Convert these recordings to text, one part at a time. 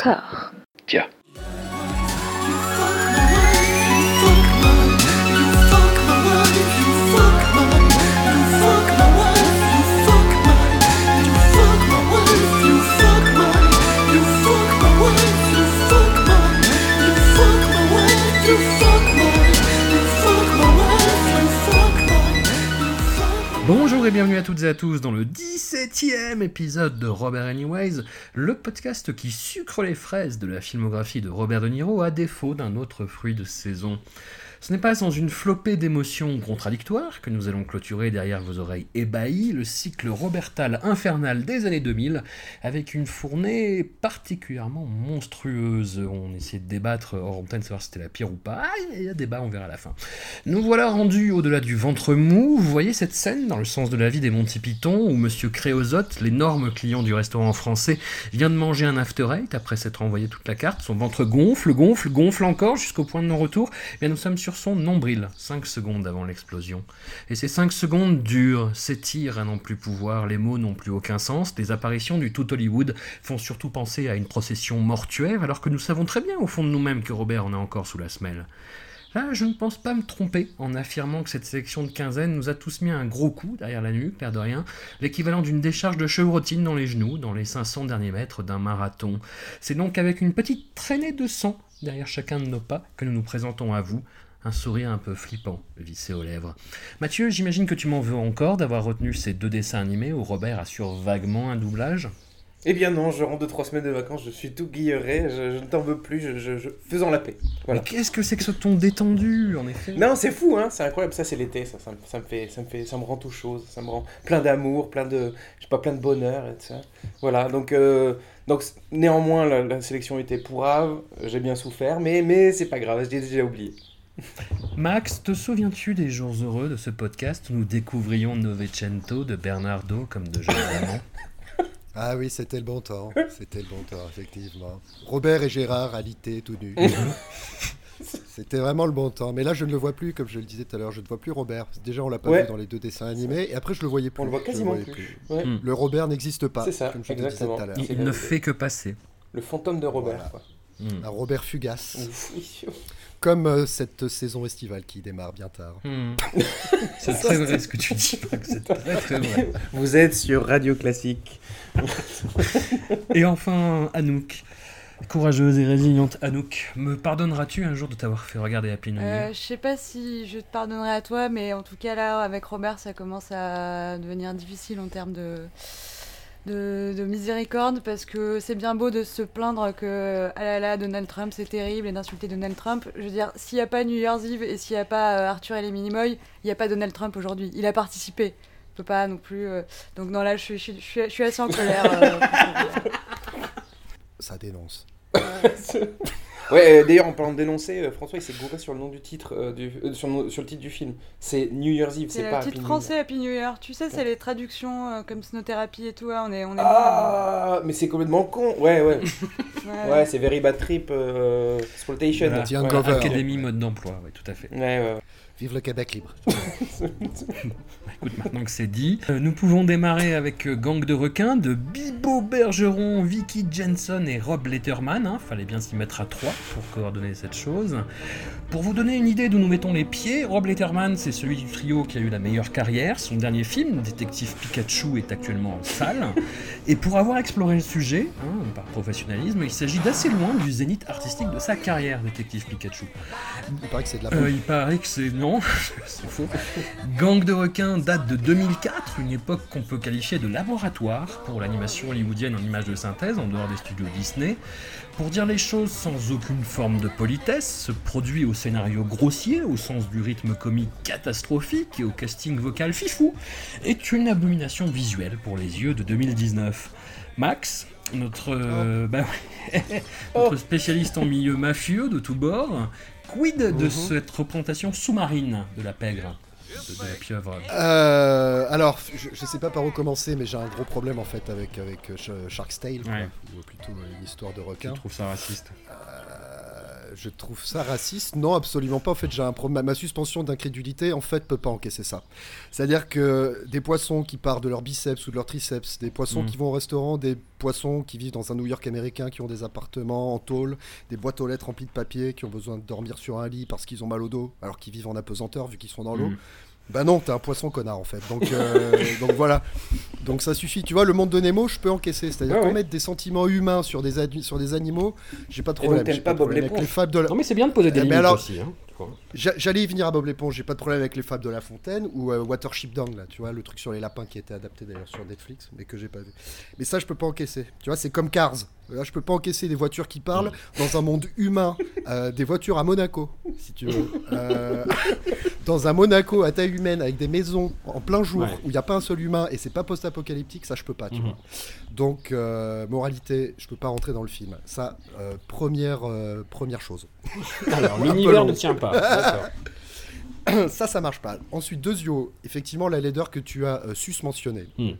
Encore. Bienvenue à toutes et à tous dans le 17e épisode de Robert Anyways, le podcast qui sucre les fraises de la filmographie de Robert De Niro à défaut d'un autre fruit de saison. Ce n'est pas sans une flopée d'émotions contradictoires que nous allons clôturer derrière vos oreilles ébahies le cycle robertal infernal des années 2000 avec une fournée particulièrement monstrueuse. On essayait de débattre hors antenne, savoir si c'était la pire ou pas. Ah, il y a débat, on verra à la fin. Nous voilà rendus au-delà du ventre mou. Vous voyez cette scène dans le sens de la vie des Monty Python où Monsieur Créosote, l'énorme client du restaurant français, vient de manger un after eight après s'être envoyé toute la carte. Son ventre gonfle, gonfle, gonfle encore jusqu'au point de non-retour. Eh Bien, nous sommes sur son nombril, 5 secondes avant l'explosion. Et ces 5 secondes durent, s'étirent à n'en plus pouvoir, les mots n'ont plus aucun sens, les apparitions du tout Hollywood font surtout penser à une procession mortuaire, alors que nous savons très bien au fond de nous-mêmes que Robert en est encore sous la semelle. Là, je ne pense pas me tromper en affirmant que cette sélection de quinzaine nous a tous mis un gros coup derrière la nuque, l'air de rien, l'équivalent d'une décharge de chevrotine dans les genoux, dans les 500 derniers mètres d'un marathon. C'est donc avec une petite traînée de sang derrière chacun de nos pas que nous nous présentons à vous, un sourire un peu flippant vissé aux lèvres. Mathieu, j'imagine que tu m'en veux encore d'avoir retenu ces deux dessins animés où Robert assure vaguement un doublage? Eh bien non, je rentre de trois semaines de vacances, je suis tout guilleré, je, je ne t'en veux plus, je, je- je- faisons la paix. Voilà. Mais qu'est-ce que c'est que ce ton détendu, en effet? Non, c'est fou, hein, c'est incroyable, ça c'est l'été, ça, ça, me- ça me fait, ça me fait, ça me rend tout chose, ça me rend plein d'amour, plein de, je sais pas, plein de bonheur et tout ça. Voilà, donc, euh, donc néanmoins la, la sélection était pourrave, j'ai bien souffert, mais, mais c'est pas grave, j'ai déjà oublié. Max, te souviens-tu des jours heureux de ce podcast où nous découvrions Novecento de Bernardo comme de jeunes amants? Ah oui, c'était le bon temps. C'était le bon temps, effectivement. Robert et Gérard alité tout nus. C'était vraiment le bon temps. Mais là, je ne le vois plus, comme je le disais tout à l'heure. Je ne vois plus Robert. Déjà, on l'a pas Ouais. vu dans les deux dessins animés. Et après, je le voyais plus. On le voit quasiment plus. Ouais. Le Robert n'existe pas, C'est ça, comme je le disais exactement. tout à l'heure. Il, ne fait que passer. Le fantôme de Robert, Voilà. quoi. Hmm. Un Robert fugace. Oui. Comme euh, cette saison estivale qui démarre bien tard. Hmm. C'est très vrai ce que tu dis, c'est très très vrai. Vous êtes sur Radio Classique. Et enfin, Anouk. Courageuse et résiliente Anouk, me pardonneras-tu un jour de t'avoir fait regarder Happy New Year Euh, je sais pas si je te pardonnerai à toi, mais en tout cas là, avec Robert, ça commence à devenir difficile en termes de, de, de miséricorde, parce que c'est bien beau de se plaindre que ah là là, Donald Trump c'est terrible et d'insulter Donald Trump. Je veux dire, s'il n'y a pas New Year's Eve et s'il n'y a pas euh, Arthur et les Minimoy, il n'y a pas Donald Trump aujourd'hui. Il a participé. On peut pas non plus. euh, Donc non là, je suis, je suis, je suis, je suis assez en colère. euh, Ça dénonce. Ouais, euh, d'ailleurs, en parlant de dénoncer, euh, François il s'est gouré sur le nom du titre, euh, du, euh, sur, le, sur le titre du film. C'est New Year's Eve, C'est c'est le pas titre Happy New français Happy New Year. Tu sais, c'est les traductions euh, comme Snow Therapy et tout. hein, on est, on est Year. Ah, mais c'est complètement con. Ouais, ouais. ouais. Ouais, c'est Very Bad Trip euh, Exploitation. Voilà. Ouais. Académie mode d'emploi, oui, tout à fait. Ouais, ouais. Vive le Québec libre. Écoute, maintenant que c'est dit, euh, nous pouvons démarrer avec euh, Gang de requins de Bibo Bergeron, Vicky Jensen et Rob Letterman. hein. Fallait bien s'y mettre à trois pour coordonner cette chose. Pour vous donner une idée d'où nous mettons les pieds, Rob Letterman, c'est celui du trio qui a eu la meilleure carrière. Son dernier film, Détective Pikachu, est actuellement en salle. Et pour avoir exploré le sujet, hein, par professionnalisme, il s'agit d'assez loin du zénith artistique de sa carrière, Détective Pikachu. Il paraît que c'est de la Euh, il paraît que c'est non, c'est faux. Gang de requins date de 2004, une époque qu'on peut qualifier de laboratoire pour l'animation hollywoodienne en images de synthèse en dehors des studios Disney. Pour dire les choses sans aucune forme de politesse, ce produit au scénario grossier, au sens du rythme comique catastrophique et au casting vocal fifou, est une abomination visuelle pour les yeux de 2019. Max, notre, euh, bah ouais, notre spécialiste en milieu mafieux de tous bords, quid de Mhm. cette représentation sous-marine de la pègre, de, de la pieuvre Euh, alors, je, je sais pas par où commencer, mais j'ai un gros problème en fait avec, avec euh, Sh- Shark's Tale, quoi, ou plutôt euh, une histoire de Je requin. trouve ça raciste. Je trouve ça raciste. Non, absolument pas. En fait, j'ai un problème. Ma suspension d'incrédulité, en fait, peut pas encaisser ça. C'est-à-dire que des poissons qui partent de leur biceps ou de leur triceps, des poissons Mm. qui vont au restaurant, des poissons qui vivent dans un New York américain, qui ont des appartements en tôle, des boîtes aux lettres remplies de papier, qui ont besoin de dormir sur un lit parce qu'ils ont mal au dos, alors qu'ils vivent en apesanteur vu qu'ils sont dans l'eau. Mm. Bah non, t'es un poisson connard en fait. Donc, euh, donc voilà. Donc ça suffit. Tu vois, le monde de Nemo, je peux encaisser. C'est-à-dire Ouais, qu'on ouais. mette des sentiments humains sur des, adu- sur des animaux, j'ai pas de Et donc, problème. t'aimes J'ai pas de Bob problème avec l'éponge les fables de la- Non, mais c'est bien de poser des Eh, limites aussi. Hein, J'allais y venir à Bob l'éponge, j'ai pas de problème avec les fables de La Fontaine ou euh, Watership Down, là, tu vois, le truc sur les lapins qui était adapté d'ailleurs sur Netflix, mais que j'ai pas vu. Mais ça, je peux pas encaisser. Tu vois, c'est comme Cars. Là, je peux pas encaisser des voitures qui parlent dans un monde humain, euh, des voitures à Monaco, si tu veux. Euh, dans un Monaco à taille humaine avec des maisons en plein jour Ouais. où il n'y a pas un seul humain et c'est pas post-apocalyptique, ça je peux pas, tu Mhm. vois. Donc, euh, moralité, je peux pas rentrer dans le film. Ça, euh, première, euh, première chose. Alors, l'univers ne tient pas. Ça, ça marche pas. Ensuite, Dezio, effectivement, la laideur que tu as euh, susmentionnée. Hmm.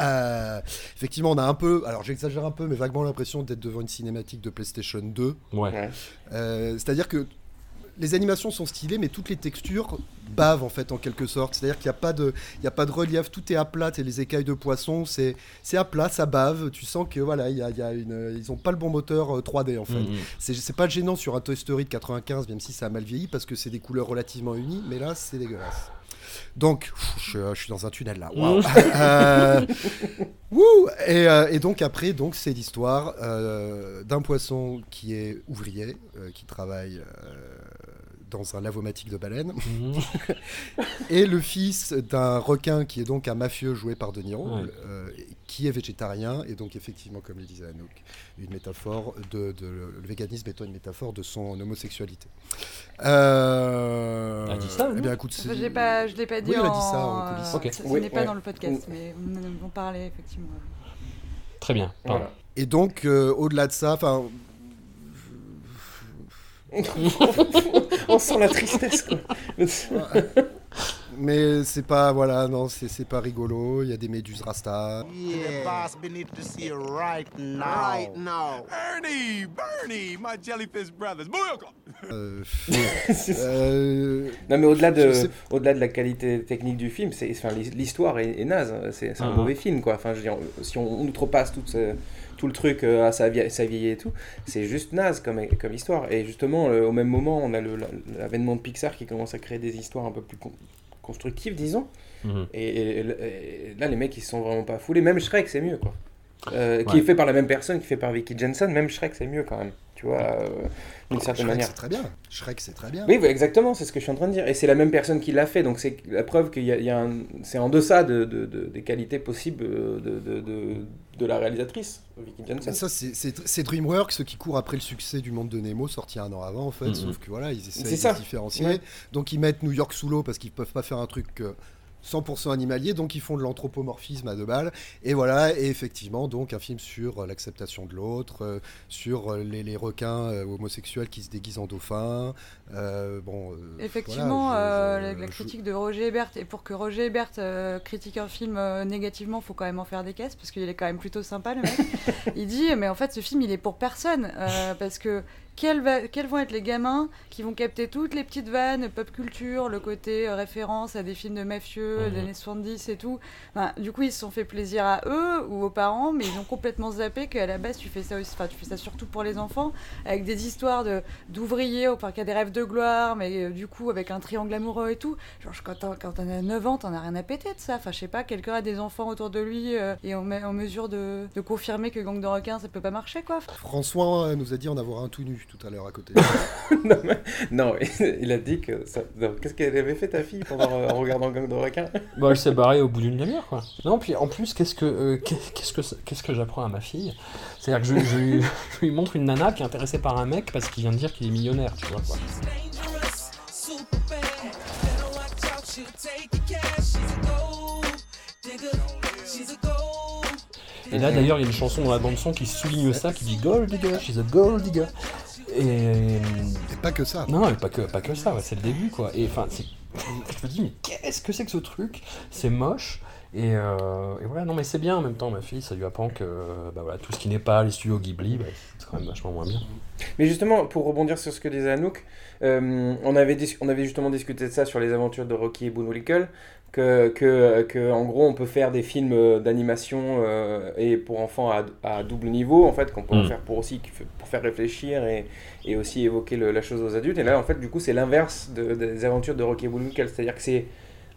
Euh, effectivement, on a un peu, alors j'exagère un peu, mais vaguement l'impression d'être devant une cinématique de PlayStation 2. Ouais. Euh, C'est-à-dire que les animations sont stylées, mais toutes les textures bavent en fait en quelque sorte. C'est-à-dire qu'il n'y a pas de, il y a pas de relief, tout est à plat. Et les écailles de poisson, c'est, c'est à plat, ça bave. Tu sens que voilà, il y a, il y a une, ils ont pas le bon moteur euh, 3D en fait. Mhm. C'est, c'est pas gênant sur un Toy Story de 95, même si ça a mal vieilli, parce que c'est des couleurs relativement unies, mais là, c'est dégueulasse. Donc, pff, je, je suis dans un tunnel là. Euh, wouh et, euh, et donc après, donc c'est l'histoire euh, d'un poisson qui est ouvrier, euh, qui travaille dans un lavomatique de baleine, Mhm. et le fils d'un requin qui est donc un mafieux joué par De Niro, Ouais. euh, qui est végétarien, et donc effectivement, comme le disait Anouk, une métaphore de, de- le véganisme étant une métaphore de son homosexualité. Euh, Elle a dit ça, eh bien, écoute, je l'ai pas, je l'ai pas dit Oui, elle a en... dit ça en coulisses. Ok. Ce, ce Oui, n'est pas ouais. dans le podcast, mais on en on parlait effectivement. Très bien. Voilà. Et donc, euh, au-delà de ça, enfin, On sent la tristesse, quoi. mais c'est pas, voilà, non, c'est c'est pas rigolo. Il y a des méduses rasta. The boss beneath to see you right now. Right now. Ernie, Bernie, my jellyfish brothers. Euh, euh, Non mais au-delà de, au-delà de la qualité technique du film, c'est, enfin, l'his- l'histoire est, est naze. C'est, un Ah. mauvais film quoi. Enfin, je veux dire, si on, on outrepasse tout, ce- tout le truc euh, à sa, vie- sa vieille et tout, c'est juste naze comme, comme histoire. Et justement, euh, au même moment, on a l'avènement de Pixar qui commence à créer des histoires un peu plus con- constructives, disons. Mhm. Et, et- et là, les mecs, ils sont vraiment pas foulés. Même Shrek, c'est mieux quoi. Euh, Qui est fait par la même personne, qui est fait par Vicky Jensen. Même Shrek, c'est mieux quand même. Tu vois, euh, d'une certaine Shrek, manière. c'est très bien. Shrek, c'est très bien. Oui, oui, exactement, c'est ce que je suis en train de dire. Et c'est la même personne qui l'a fait, donc c'est la preuve qu'il y a, il y a un- c'est en deçà de, de- de- des qualités possibles euh, de, de, la réalisatrice, Vicky. Ça, c'est- DreamWorks qui court après le succès du Monde de Nemo, sorti un an avant, en fait. Mhm. Sauf que voilà, ils essaient de se différencier. Ouais. Donc, ils mettent New York sous l'eau parce qu'ils peuvent pas faire un truc 100% animalier. Donc, ils font de l'anthropomorphisme à deux balles. Et voilà, et effectivement, donc, un film sur euh, l'acceptation de l'autre, euh, sur euh, les, les requins euh, homosexuels qui se déguisent en dauphins. Euh, bon, Effectivement, voilà, je- la, je- la je- critique de Roger Ebert, et pour que Roger Ebert critique un film négativement, faut quand même en faire des caisses, parce qu'il est quand même plutôt sympa le mec. il dit, mais en fait ce film il est pour personne, parce que quels, va- quels vont être les gamins qui vont capter toutes les petites vannes, pop culture, le côté euh, référence à des films de mafieux Mhm. des années 70 et tout. Enfin, du coup ils se sont fait plaisir à eux ou aux parents, mais ils ont complètement zappé qu'à la base tu fais ça aussi, enfin tu fais ça surtout pour les enfants, avec des histoires de d'ouvriers, enfin qui a des rêves de gloire, mais euh, du coup avec un triangle amoureux et tout. Genre quand t'as- quand t'en as 9 ans, t'en as rien à péter de ça. Enfin je sais pas, quelqu'un a des enfants autour de lui euh, et on met en mesure de, de confirmer que gang de requins ça peut pas marcher quoi. François nous a dit en avoir un tout nu tout à l'heure à côté. non, mais- non, il a dit que ça... Qu'est-ce qu'elle avait fait ta fille pendant euh, en regardant Gang de requins? Bah, elle s'est barrée au bout d'une demi-heure, quoi. Non, puis en plus, qu'est-ce que, euh, qu'est- qu'est-ce que, qu'est-ce que j'apprends à ma fille? C'est-à-dire que je, je lui, je lui montre une nana qui est intéressée par un mec parce qu'il vient de dire qu'il est millionnaire, tu vois, quoi. Et là, d'ailleurs, il y a une chanson dans la bande-son qui souligne ça, qui dit Gold digger, she's a gold digger. Et. Et pas que ça. Non, pas que, pas que ça, ouais, c'est le début, quoi. Et enfin. Je me dis, mais qu'est-ce que c'est que ce truc? C'est moche. Et, euh, et voilà, non mais c'est bien en même temps, ma fille, ça lui apprend que euh, bah, voilà, tout ce qui n'est pas les studios Ghibli, bah, c'est quand même vachement moins bien. Mais justement, pour rebondir sur ce que disait Anouk, euh, on, avait on avait justement discuté de ça sur les aventures de Rocky et Bullwinkle, que, que, que en gros on peut faire des films d'animation euh, et pour enfants à, à double niveau, en fait, qu'on peut en Mm. faire pour aussi pour faire réfléchir et, et aussi évoquer le- la chose aux adultes. Et là, en fait, du coup, c'est l'inverse de- des aventures de Rocky et Bullwinkle, c'est-à-dire que c'est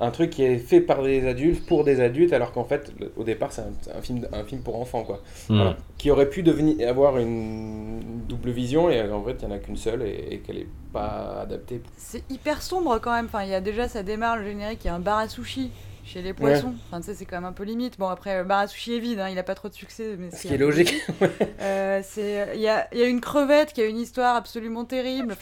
un truc qui est fait par des adultes pour des adultes, alors qu'en fait, le- au départ, c'est un, un film, un film pour enfants, quoi. Hmm. Voilà. Qui aurait pu devenir, avoir une double vision, et en fait, il n'y en a qu'une seule, et, et qu'elle n'est pas adaptée. C'est hyper sombre quand même. Enfin, il y a déjà, ça démarre le générique, il y a un bar à sushi chez les poissons. Enfin, tu sais, c'est quand même un peu limite. Bon, après, le bar à sushi est vide, hein, il a pas trop de succès. Mais Ce c'est qui est logique. Euh, c'est, il y a, il y a une crevette qui a une histoire absolument terrible.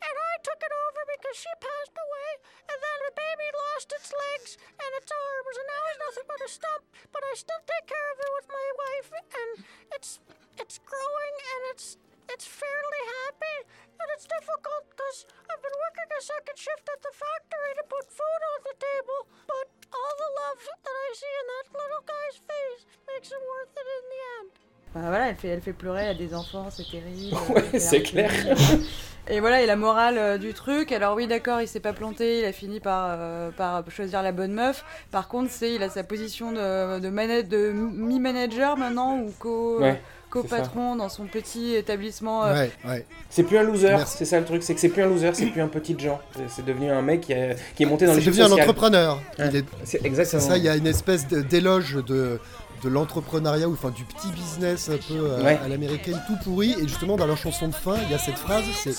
And I took it over because she passed away, and then the baby lost its legs and its arms, and now it's nothing but a stump. But I still take care of it with my wife, and it's it's growing, and it's it's fairly happy, and it's difficult because I've been working a second shift at the factory to put food on the table, but all the love that I see in that little guy's face makes it worth it in the end. Enfin, voilà, elle fait, elle fait pleurer, elle a des enfants, c'est terrible. Ouais, c'est la clair. Et voilà, et la morale euh, du truc, alors oui, d'accord, il s'est pas planté, il a fini par, euh, par choisir la bonne meuf. Par contre, c'est, il a sa position de, de, mana- de mi-manager maintenant, ou co, Ouais, co-patron dans son petit établissement. euh, Ouais, ouais. C'est plus un loser, c'est ça le truc, c'est que c'est plus un loser, c'est plus un petit Jean. C'est- devenu un mec qui, a- qui est monté dans les C'est devenu un entrepreneur. Ouais. Il est- C'est exactement. ça, il y a une espèce de- d'éloge de, de l'entrepreneuriat ou enfin du petit business un peu euh, Ouais. à l'américaine tout pourri. Et justement, dans leur chanson de fin, il y a cette phrase c'est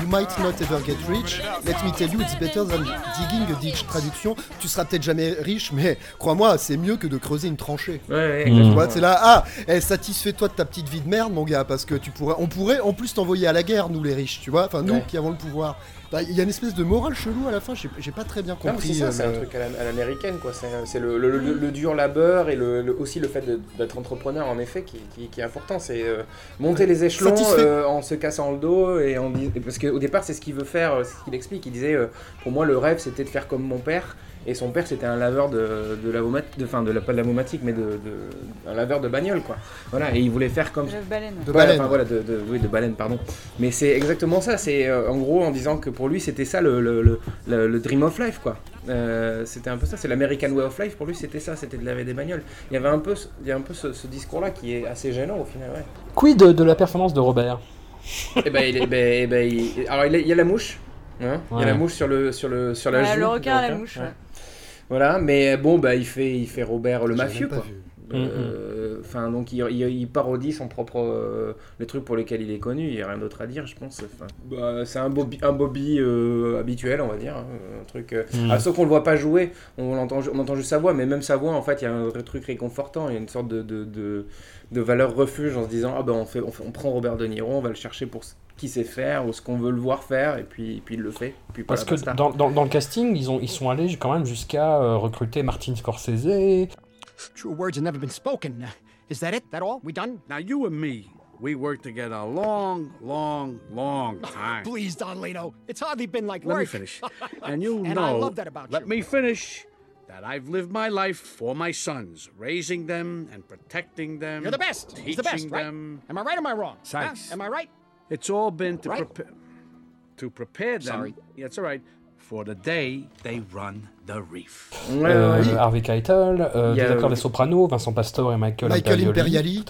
You might not ever get rich. Let me tell you, it's better than digging a ditch. Traduction Tu seras peut-être jamais riche, mais crois-moi, c'est mieux que de creuser une tranchée. Ouais, ouais, Mm. exactement. Tu vois, c'est là, ah, eh, satisfais-toi de ta petite vie de merde, mon gars, parce que tu pourrais, on pourrait en plus t'envoyer à la guerre, nous les riches, tu vois, enfin nous Ouais. qui avons le pouvoir. Bah, Il y a une espèce de morale chelou à la fin, j'ai pas très bien compris. c'est euh, c'est un truc à la- à l'américaine, quoi. C'est le, le- le- le dur labeur et aussi le fait d'être entrepreneur, en effet, qui, qui- qui est important. C'est euh, monter les échelons euh, en se cassant le dos et en parce qu'au départ, c'est ce qu'il veut faire, c'est ce qu'il explique. Il disait, pour moi, le rêve, c'était de faire comme mon père. Et son père, c'était un laveur de, de lavomat- de, enfin, de pas de lavomatique, mais de, de- un laveur de bagnole, quoi. Voilà, et il voulait faire comme de baleine. de Ouais, baleine. enfin, voilà, de, de- oui, de baleine, pardon. Mais c'est exactement ça. C'est euh, en gros en disant que pour lui, c'était ça le, le, le- dream of life, quoi. Euh, c'était un peu ça. C'est l'American way of life. Pour lui, c'était ça. C'était de laver des bagnoles. Il y avait un peu, ce- il y a un peu ce, ce discours-là qui est assez gênant au final. Ouais. Quid de, de la performance de Robert? Et ben, il, est- ben, eh ben, il- alors y a la mouche. hein? Il y a Ouais. la mouche sur le sur le sur la Voilà, joue. le requin à la mouche. ouais. Voilà, mais bon, bah, il fait, il fait Robert le mafieux, quoi. Euh, Enfin, donc il, il- il parodie son propre euh, les trucs pour lesquels il est connu. Il y a rien d'autre à dire, je pense. Enfin, bah, c'est un Bobby, un Bobby euh, habituel, on va dire, hein, un truc. euh, Mm. ah, sauf qu'on le voit pas jouer, on entend, on entend juste sa voix, mais même sa voix, en fait, il y a un vrai truc réconfortant. Il y a une sorte de de, de, de valeur refuge en se disant ah ben on fait, on fait- on prend Robert De Niro, on va le chercher pour ce qu'il sait faire ou ce qu'on veut le voir faire, et puis, puis il le fait. Puis Parce que dans, dans, dans le casting, ils, ont, ils sont allés quand même jusqu'à euh, recruter Martin Scorsese. True words have never been spoken. Is that it? That all? We done? Now, you and me, we worked together a long, long, long time. Please, Don Lino. It's hardly been like Let me work. finish. And you And know, I love that about let you. me finish, that I've lived my life for my sons, raising them and protecting them. You're the best. He's the best, right? them. Am I right or am I wrong? Huh? Sykes. Am I right? It's all been to Right. prepare to prepare them. Sorry. Yeah, it's all right. For the day they run the reef. Ouais, euh. Harvey Keitel, euh, Il y a, des acteurs euh, des Sopranos, Vincent Pastore et Michael, Michael. Tout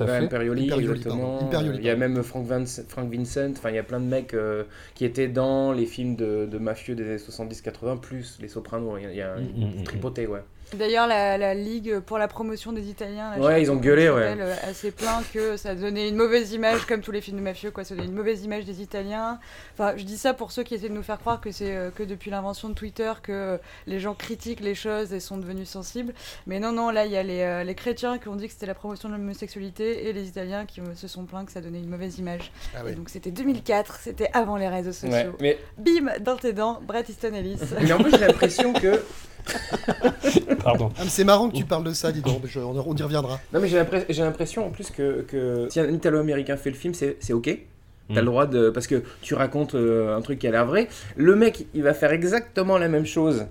à fait. Imperioli, Imperioli, exactement. pardon. Imperioli, il y a même Frank, Vince- Frank Vincent, enfin il y a plein de mecs euh, qui étaient dans les films de, de mafieux des années 70-80, plus les Sopranos, il y a, il y a Mm, mm, mm. tripoté, ouais. D'ailleurs, la, la Ligue pour la promotion des Italiens, la Ouais, ils ont gueulé, ouais. s'appelle, euh, assez plein que ça donnait une mauvaise image, comme tous les films de mafieux, quoi. Ça donnait une mauvaise image des Italiens. Enfin, je dis ça pour ceux qui essaient de nous faire croire que c'est euh, que depuis l'invention de Twitter que euh, les gens critiquent les choses et sont devenus sensibles. Mais non, non, là, il y a les, euh, les chrétiens qui ont dit que c'était la promotion de l'homosexualité et les Italiens qui se sont plaints que ça donnait une mauvaise image. Ah Et ouais. donc c'était 2004, c'était avant les réseaux sociaux. Ouais, mais, Bim, dans tes dents, Brett Easton Ellis. mais en plus j'ai l'impression que Pardon. Ah, c'est marrant que tu parles de ça, dis donc. je- on, on y reviendra. non mais j'ai l'impres- j'ai l'impression en plus que, que si un Italo-américain fait le film, c'est c'est ok. T'as Mm. le droit de parce que tu racontes euh, un truc qui a l'air vrai. Le mec, il va faire exactement la même chose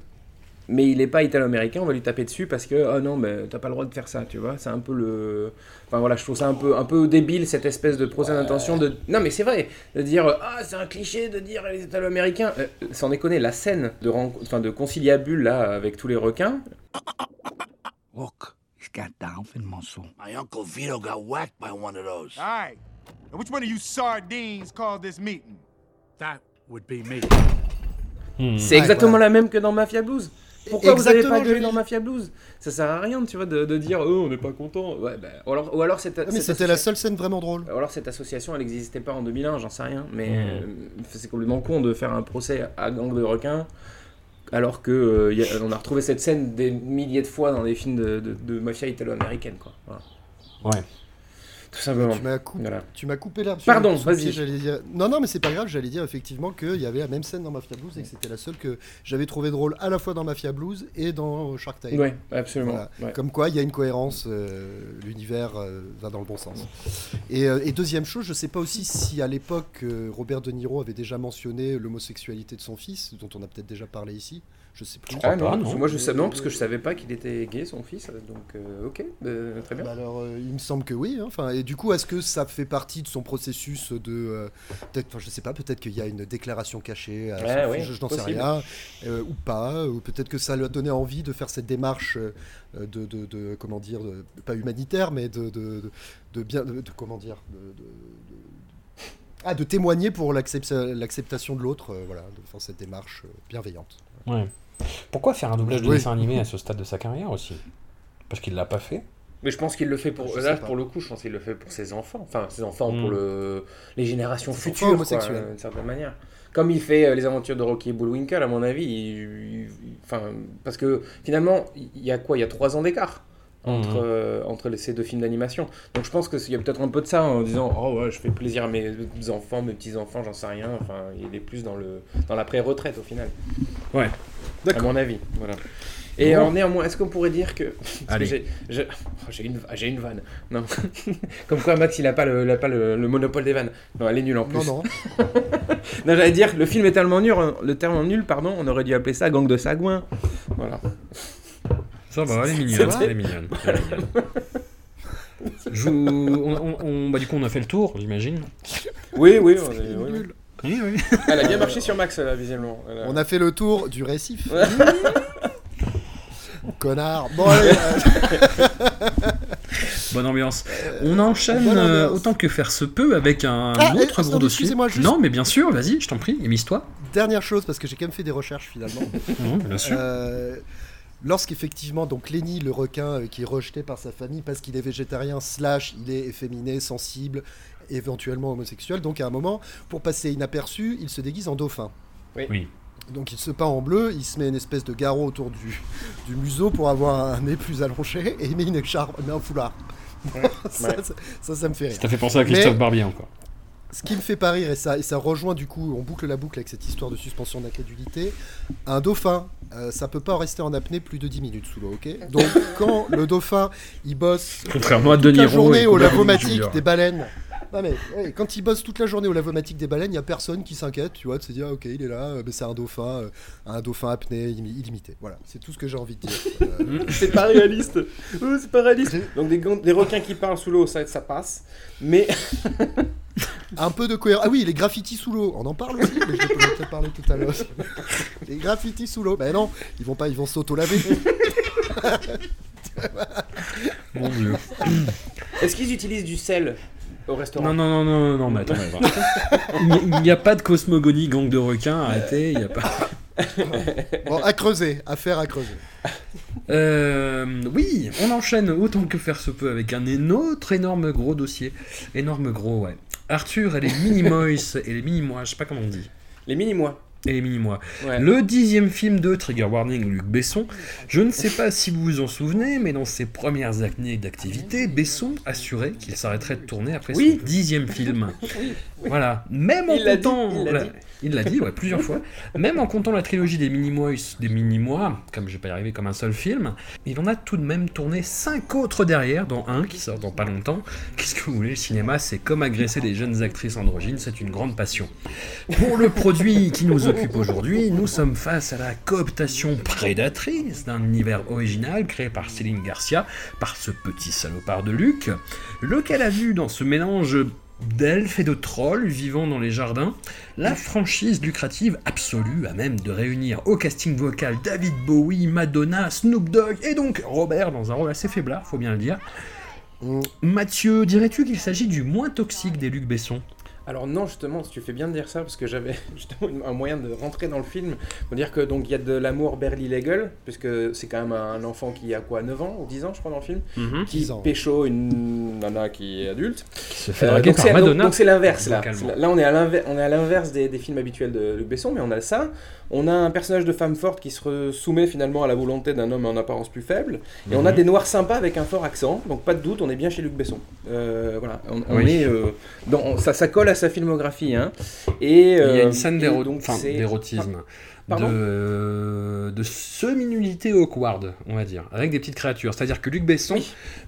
mais il est pas italo-américain, on va lui taper dessus parce que oh non, mais t'as pas le droit de faire ça, tu vois. C'est un peu le. Enfin voilà, je trouve ça un peu, un peu débile cette espèce de procès d'intention de. Non, mais c'est vrai, de dire ah c'est un cliché de dire les italo-américains. Euh, sans déconner, la scène de, ren- enfin, de conciliabule là avec tous les requins. Look, he's got dolphin muscle. My Uncle Vito got whacked by one of those. All right. Now, which one of you sardines called this meeting? That would be me. C'est exactement la même que dans Mafia Blues. Pourquoi vous avez Exactement, pas gueulé dans Mafia Blues Ça sert à rien, tu vois, de, de dire oh, on n'est pas content. Ouais, bah, ou alors, ou alors cette, Ah, mais c'était la seule scine vraiment drôle. ou alors cette association, elle n'existait pas en 2001, j'en sais rien. Mais Mhm. euh, c'est complètement con de faire un procès à gang de requins. Alors que euh, y a- on a retrouvé cette scène des milliers de fois dans des films de, de, de mafia italo-américaine, quoi. Voilà. Ouais. Tout simplement. Tu m'as coup- Voilà. coupé l'herbe. Pardon, vas-y. dire- Non, non, mais c'est pas grave, j'allais dire effectivement qu'il y avait la même scène dans Mafia Blues et que c'était la seule que j'avais trouvé drôle à la fois dans Mafia Blues et dans Shark Tale. Ouais, absolument. Voilà. Ouais. Comme quoi, il y a une cohérence, euh, l'univers euh, va dans le bon sens. Et, euh, et deuxième chose, je sais pas aussi si à l'époque Robert De Niro avait déjà mentionné l'homosexualité de son fils, dont on a peut-être déjà parlé ici. Je sais plus. Ah non, parce que moi je sais non parce que je savais pas qu'il était gay son fils donc euh, ok euh, très bien. Bah alors, euh, il me semble que oui. hein. Enfin, et du coup, est-ce que ça fait partie de son processus de, euh, peut-être, enfin, je sais pas, peut-être qu'il y a une déclaration cachée à son Ouais, fils, ouais, je n'en sais rien, euh, ou pas, ou peut-être que ça lui a donné envie de faire cette démarche euh, de, de, de- comment dire, de- pas humanitaire, mais de, de, de, de bien, de, de- comment dire, de, de- de- ah, de témoigner pour l'accept- l'acceptation de l'autre, euh, voilà, de faire cette démarche euh, bienveillante. Ouais. Pourquoi faire un doublage de Oui. dessin animé à ce stade de sa carrière aussi? Parce qu'il l'a pas fait. Mais je pense qu'il le fait pour Je là pour le coup je pense qu'il le fait pour ses enfants enfin ses enfants pour le les générations futures quoi, homosexuels. d'une certaine manière. Comme il fait euh, les aventures de Rocky et Bullwinkle à mon avis il- il- enfin parce que finalement il y a quoi? Il y a trois ans d'écart. Entre, Mhm. euh, entre les- ces deux films d'animation. Donc je pense qu'il y a peut-être un peu de ça en disant Oh ouais, je fais plaisir à mes enfants, mes petits-enfants, j'en sais rien. Enfin, il est plus dans, le, dans la pré-retraite au final. Ouais. À mon avis. Voilà. Et Bon. en néanmoins, est-ce qu'on pourrait dire que. j'ai- oh, j'ai une, j'ai une vanne. Non. Comme quoi, Max, il a pas, le, il a pas le, le monopole des vannes. Non, elle est nulle en plus. Non, non. Non, j'allais dire, le film est tellement nul, hein, le terme nul, pardon, on aurait dû appeler ça Gang de Sagouin. Voilà. Ça va, elle est mignonne. C'est- Elle est mignonne. elle est mignonne. Je vous- on, on- on- bah, du coup, on a fait le tour, j'imagine. Oui, oui, on est- oui, oui. Oui, oui. Elle a bien marché sur Max, là, visiblement. Elle a- On a fait le tour du récif. Connard. Bon, allez, euh, Bonne ambiance. On enchaîne euh, autant que faire se peut avec un Ah, autre gros non, dossier. juste- Non, mais bien sûr, vas-y, je t'en prie, émise-toi. dernière chose, parce que j'ai quand même fait des recherches finalement. Bien sûr. Euh, Lorsqu'effectivement, donc Lenny, le requin euh, qui est rejeté par sa famille parce qu'il est végétarien, slash, il est efféminé, sensible, éventuellement homosexuel, donc à un moment, pour passer inaperçu, il se déguise en dauphin. Oui. Donc il se peint en bleu, il se met une espèce de garrot autour du, du museau pour avoir un nez plus allongé, et il met une écharpe, il met un foulard. ça, Ouais. ça, ça, ça me fait rire. Ça fait penser à Christophe Mais- Barbier encore. Ce qui me fait pas rire, et ça, et ça rejoint du coup, on boucle la boucle avec cette histoire de suspension d'incrédulité, un dauphin, euh, ça peut pas rester en apnée plus de 10 minutes sous l'eau, ok? Donc quand le dauphin, il bosse Contrairement à toute Denis la journée au lavomatique des baleines, non mais ouais, quand il bosse toute la journée au lavomatique des baleines, il y a personne qui s'inquiète, tu vois, de se dire, ok, il est là, euh, mais c'est un dauphin, euh, un dauphin apnée illi- illimité. Voilà, c'est tout ce que j'ai envie de dire. Euh, C'est pas réaliste. Oh, c'est pas réaliste. Donc des, requins qui parlent sous l'eau, ça, ça passe. Mais un peu de cohérence. Ah oui, les graffitis sous l'eau, on en parle aussi, mais je peut-être parlé tout à l'heure. les graffitis sous l'eau, ben non, ils vont pas, ils vont s'auto-laver. Mon dieu. est-ce qu'ils utilisent du sel? Au restaurant Non, non, non, non, non, mais attends. Il n'y a- pas de cosmogonie gang de requins, arrêtez, il n'y a pas. Bon, à creuser, affaire à creuser. Euh, oui, on enchaîne autant que faire se peut avec un autre énorme gros dossier. Énorme gros, ouais. Arthur et les mini-mois et les mini-mois, je sais pas comment on dit. Les mini-mois. Et les mini-mois. Ouais. Le dixième film de Trigger Warning, Luc Besson. Je ne sais pas si vous vous en souvenez, mais dans ses premières années d'activité, Besson assurait qu'il s'arrêterait de tourner après Oui. son dixième film. Voilà. Même en comptant. Il l'a dit. ouais, plusieurs fois. Même en comptant la trilogie des mini-mois, des mini-mois, comme je vais pas y arriver comme un seul film, il en a tout de même tourné cinq autres derrière, dont un qui sort dans pas longtemps. Qu'est-ce que vous voulez, le cinéma, c'est comme agresser des jeunes actrices androgynes, c'est une grande passion. Pour le produit qui nous occupe aujourd'hui, nous sommes face à la cooptation prédatrice d'un univers original créé par Céline Garcia, par ce petit salopard de Luc, lequel a vu dans ce mélange d'elfes et de trolls vivant dans les jardins, la franchise lucrative absolue à même de réunir au casting vocal David Bowie, Madonna, Snoop Dogg et donc Robert dans un rôle assez faiblard, faut bien le dire. Mathieu, dirais-tu qu'il s'agit du moins toxique des Luc Besson? Alors non, justement, tu fais bien de dire ça parce que j'avais justement un moyen de rentrer dans le film. Faut dire que donc il y a de l'amour Berly Legal, puisque c'est quand même un enfant qui a quoi 9 ans ou 10 ans je crois dans le film, Mhm. qui 10 ans. pécho une nana qui est adulte. Qui se fait Euh, draguer donc par c'est- donc- Madonna. Donc c'est l'inverse là. Là on est à l'inver- on est à l'inverse des, des films habituels de Luc Besson, mais on a ça. On a un personnage de femme forte qui se soumet finalement à la volonté d'un homme en apparence plus faible. Et on a Mhm. des noirs sympas avec un fort accent. Donc pas de doute, on est bien chez Luc Besson. Euh, voilà, on, on Oui. est euh, dans, ça, ça colle à sa filmographie. Hein. Et Il y a euh, une scène et d'éro- donc enfin, c'est- d'érotisme, Pardon de, de semi-nudité awkward, on va dire, avec des petites créatures. C'est-à-dire que Luc Besson,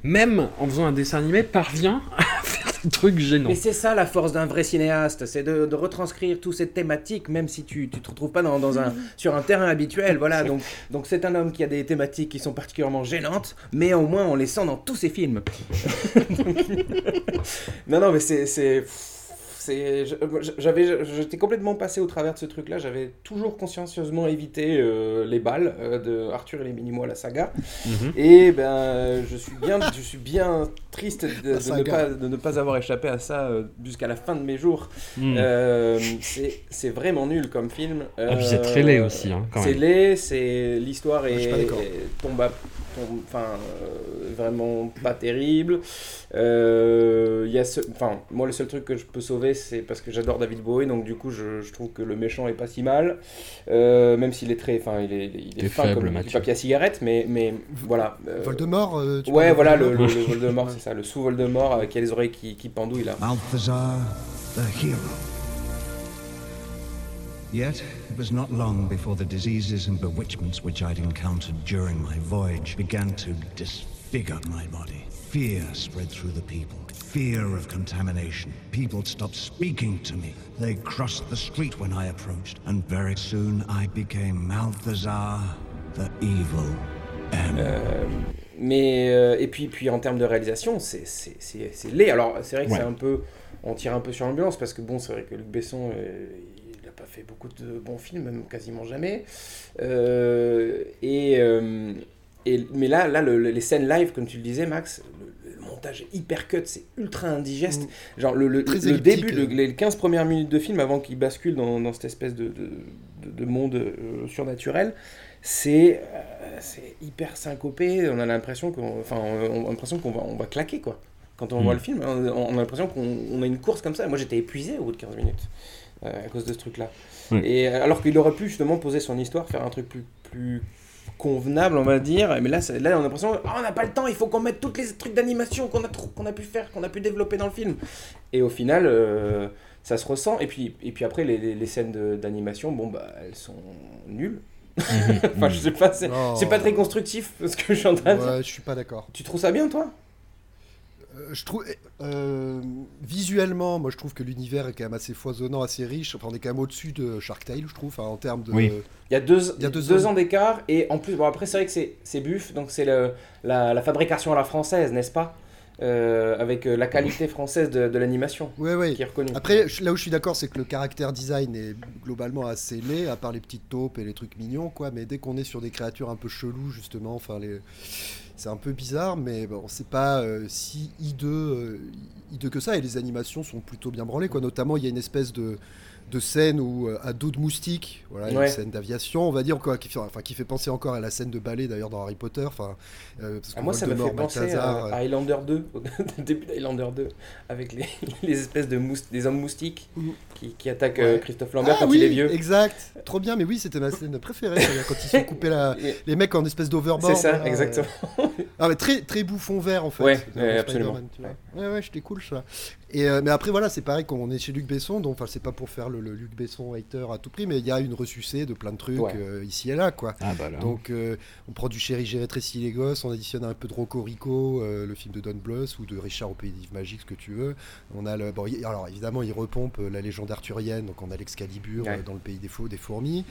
même en faisant un dessin animé, parvient à faire des trucs gênants. Mais c'est ça la force d'un vrai cinéaste, c'est de, de retranscrire toutes ces thématiques, même si tu ne te retrouves pas dans, dans un, sur un terrain habituel. Voilà, donc donc c'est un homme qui a des thématiques qui sont particulièrement gênantes, mais au moins on les sent dans tous ses films. non, non, mais c'est. C'est... je- J'avais, j'étais complètement passé au travers de ce truc-là. J'avais toujours consciencieusement évité euh, les balles euh, de Arthur et les Minimois, la saga. Mhm. Et ben, je suis bien, je suis bien triste de, ne pas, de ne pas avoir échappé à ça euh, jusqu'à la fin de mes jours. Mm. Euh, c'est- c'est vraiment nul comme film. Ah, puis c'est très laid aussi, hein, c'est laid, c'est l'histoire je est, tombe, à- enfin euh, vraiment pas terrible. Euh, il y a ce, enfin moi le seul truc que je peux sauver c'est parce que j'adore David Bowie donc du coup je, je trouve que le méchant est pas si mal Euh, même s'il est très, enfin il est, il est T'es fin faible, comme du Mathieu. papier à cigarette mais mais voilà. euh, Voldemort euh, tu Ouais, voilà, le, Voldemort le, le Voldemort, c'est ça, le sous-Voldemort avec les oreilles qui, qui pendouillent là. Balthazar, the hero. Yet, it was not long before the diseases and bewitchments which I'd encountered during my voyage began to disfigure my body. Fear spread through the people. Fear of contamination. People stopped speaking to me. They crossed the street when I approached. And very soon I became Malthazar, the evil M. Euh, mais euh, et puis puis en termes de réalisation, c'est c'est c'est c'est laid. Alors c'est vrai que Ouais. c'est un peu, on tire un peu sur l'ambiance parce que bon, c'est vrai que Luc Besson, euh, il n'a pas fait beaucoup de bons films, même quasiment jamais. Euh, et, euh, et mais là là le- les scènes live, comme tu le disais, Max. Montage est hyper cut, c'est ultra indigeste. Genre le, début, le- euh. les 15 premières minutes de film avant qu'il bascule dans, dans cette espèce de, de, de- de monde euh, surnaturel, c'est euh, c'est hyper syncopé. On a l'impression qu'on enfin, on a l'impression qu'on va, on va claquer quoi. Quand on Mm. voit le film, on, on a l'impression qu'on on a une course comme ça. Moi j'étais épuisé au bout de 15 minutes euh, à cause de ce truc-là. Mm. Et alors qu'il aurait pu justement poser son histoire, faire un truc plus, plus convenable, on va dire. Mais là, c'est- là on a l'impression, Ah, on n'a pas le temps, il faut qu'on mette tous les trucs d'animation qu'on a, trop- qu'on a pu faire, qu'on a pu développer dans le film. Et au final, euh, ça se ressent. Et puis, et puis après, les, les- les scènes d'animation, bon, bah, elles sont nulles. enfin, je sais pas, c'est Oh. c'est pas très constructif ce que je suis en train de dire. Ouais, je suis pas d'accord. Tu trouves ça bien, toi? Je trouve euh, visuellement, moi je trouve que l'univers est quand même assez foisonnant, assez riche. Enfin, on est quand même au-dessus de Shark Tale, je trouve, enfin, en termes de. Oui. Il y a deux, Il y a deux deux ans. d'écart, et en plus, bon, après, c'est vrai que c'est- buff, donc c'est la, la fabrication à la française, n'est-ce pas? Euh, Avec euh, la qualité française de, de l'animation Ouais, ouais. qui est reconnue. Après, je- là où je suis d'accord, c'est que le caractère design est globalement assez laid, à part les petites taupes et les trucs mignons, quoi. Mais dès qu'on est sur des créatures un peu cheloues, justement, enfin, les... c'est un peu bizarre, mais bon, c'est pas euh, si hideux, euh, hideux que ça. Et les animations sont plutôt bien branlées, quoi. Notamment, il y a une espèce de de scène où euh, à dos de moustique, voilà, Ouais. une scène d'aviation, on va dire quoi, qui fait, enfin, qui fait penser encore à la scène de ballet d'ailleurs dans Harry Potter, enfin, euh, parce Ah, moi, ça me fait penser à, à Highlander 2, au début d'Highlander 2, avec les, les espèces de mous- des hommes moustiques qui, qui attaquent euh, Ouais. Christophe Lambert Ah quand oui, il est vieux. Exact, trop bien, mais oui, c'était ma scène préférée, quand ils se sont coupés la, les mecs en espèce d'overboard. C'est ça, là, exactement. euh. Ah, mais très, très bouffon vert en fait. Ouais, ouais, absolument. tu vois. Ouais, ouais, j'étais cool ça. Et, euh, mais après, voilà, c'est pareil, quand on est chez Luc Besson, donc enfin, c'est pas pour faire le, le Luc Besson hater à tout prix, mais il y a une ressucée de plein de trucs Ouais. euh, ici et là, quoi. Ah bah là. Donc, euh, on prend du Chéri, j'ai rétréci les gosses, on additionne un peu de Rocco Rico, euh, le film de Don Bluth, ou de Richard au Pays des Magiques, ce que tu veux. On a le, bon, il- alors évidemment, il repompe euh, la légende arthurienne, donc on a l'Excalibur Ouais. euh, dans le Pays des Faux, des fourmis.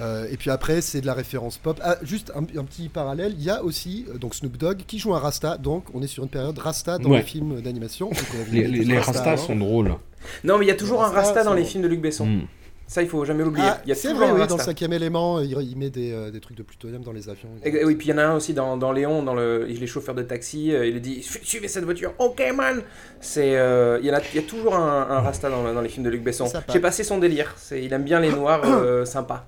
Euh, et puis après, c'est de la référence pop. Ah, juste un, un petit parallèle, il y a aussi euh, donc Snoop Dogg qui joue un Rasta, donc on est sur une période Rasta dans Ouais. les films d'animation. Les, des les, les Rasta Rastas avant. sont drôles. Non, mais il y a toujours Les un Rasta dans les films de Luc Besson. Mm. Ça, il faut jamais l'oublier. Ah, il y a c'est vrai, oui, dans le cinquième élément, il, il met des, euh, des trucs de plutonium dans les avions. Et, et oui, puis il y en a un aussi dans, dans Léon, dans le, il est chauffeur de taxi, euh, il dit Su- suivez cette voiture, ok man C'est, euh, il, y en a, il y a toujours un, un Rasta dans, dans les films de Luc Besson. J'ai passé son délire, c'est, il aime bien les noirs euh, sympas.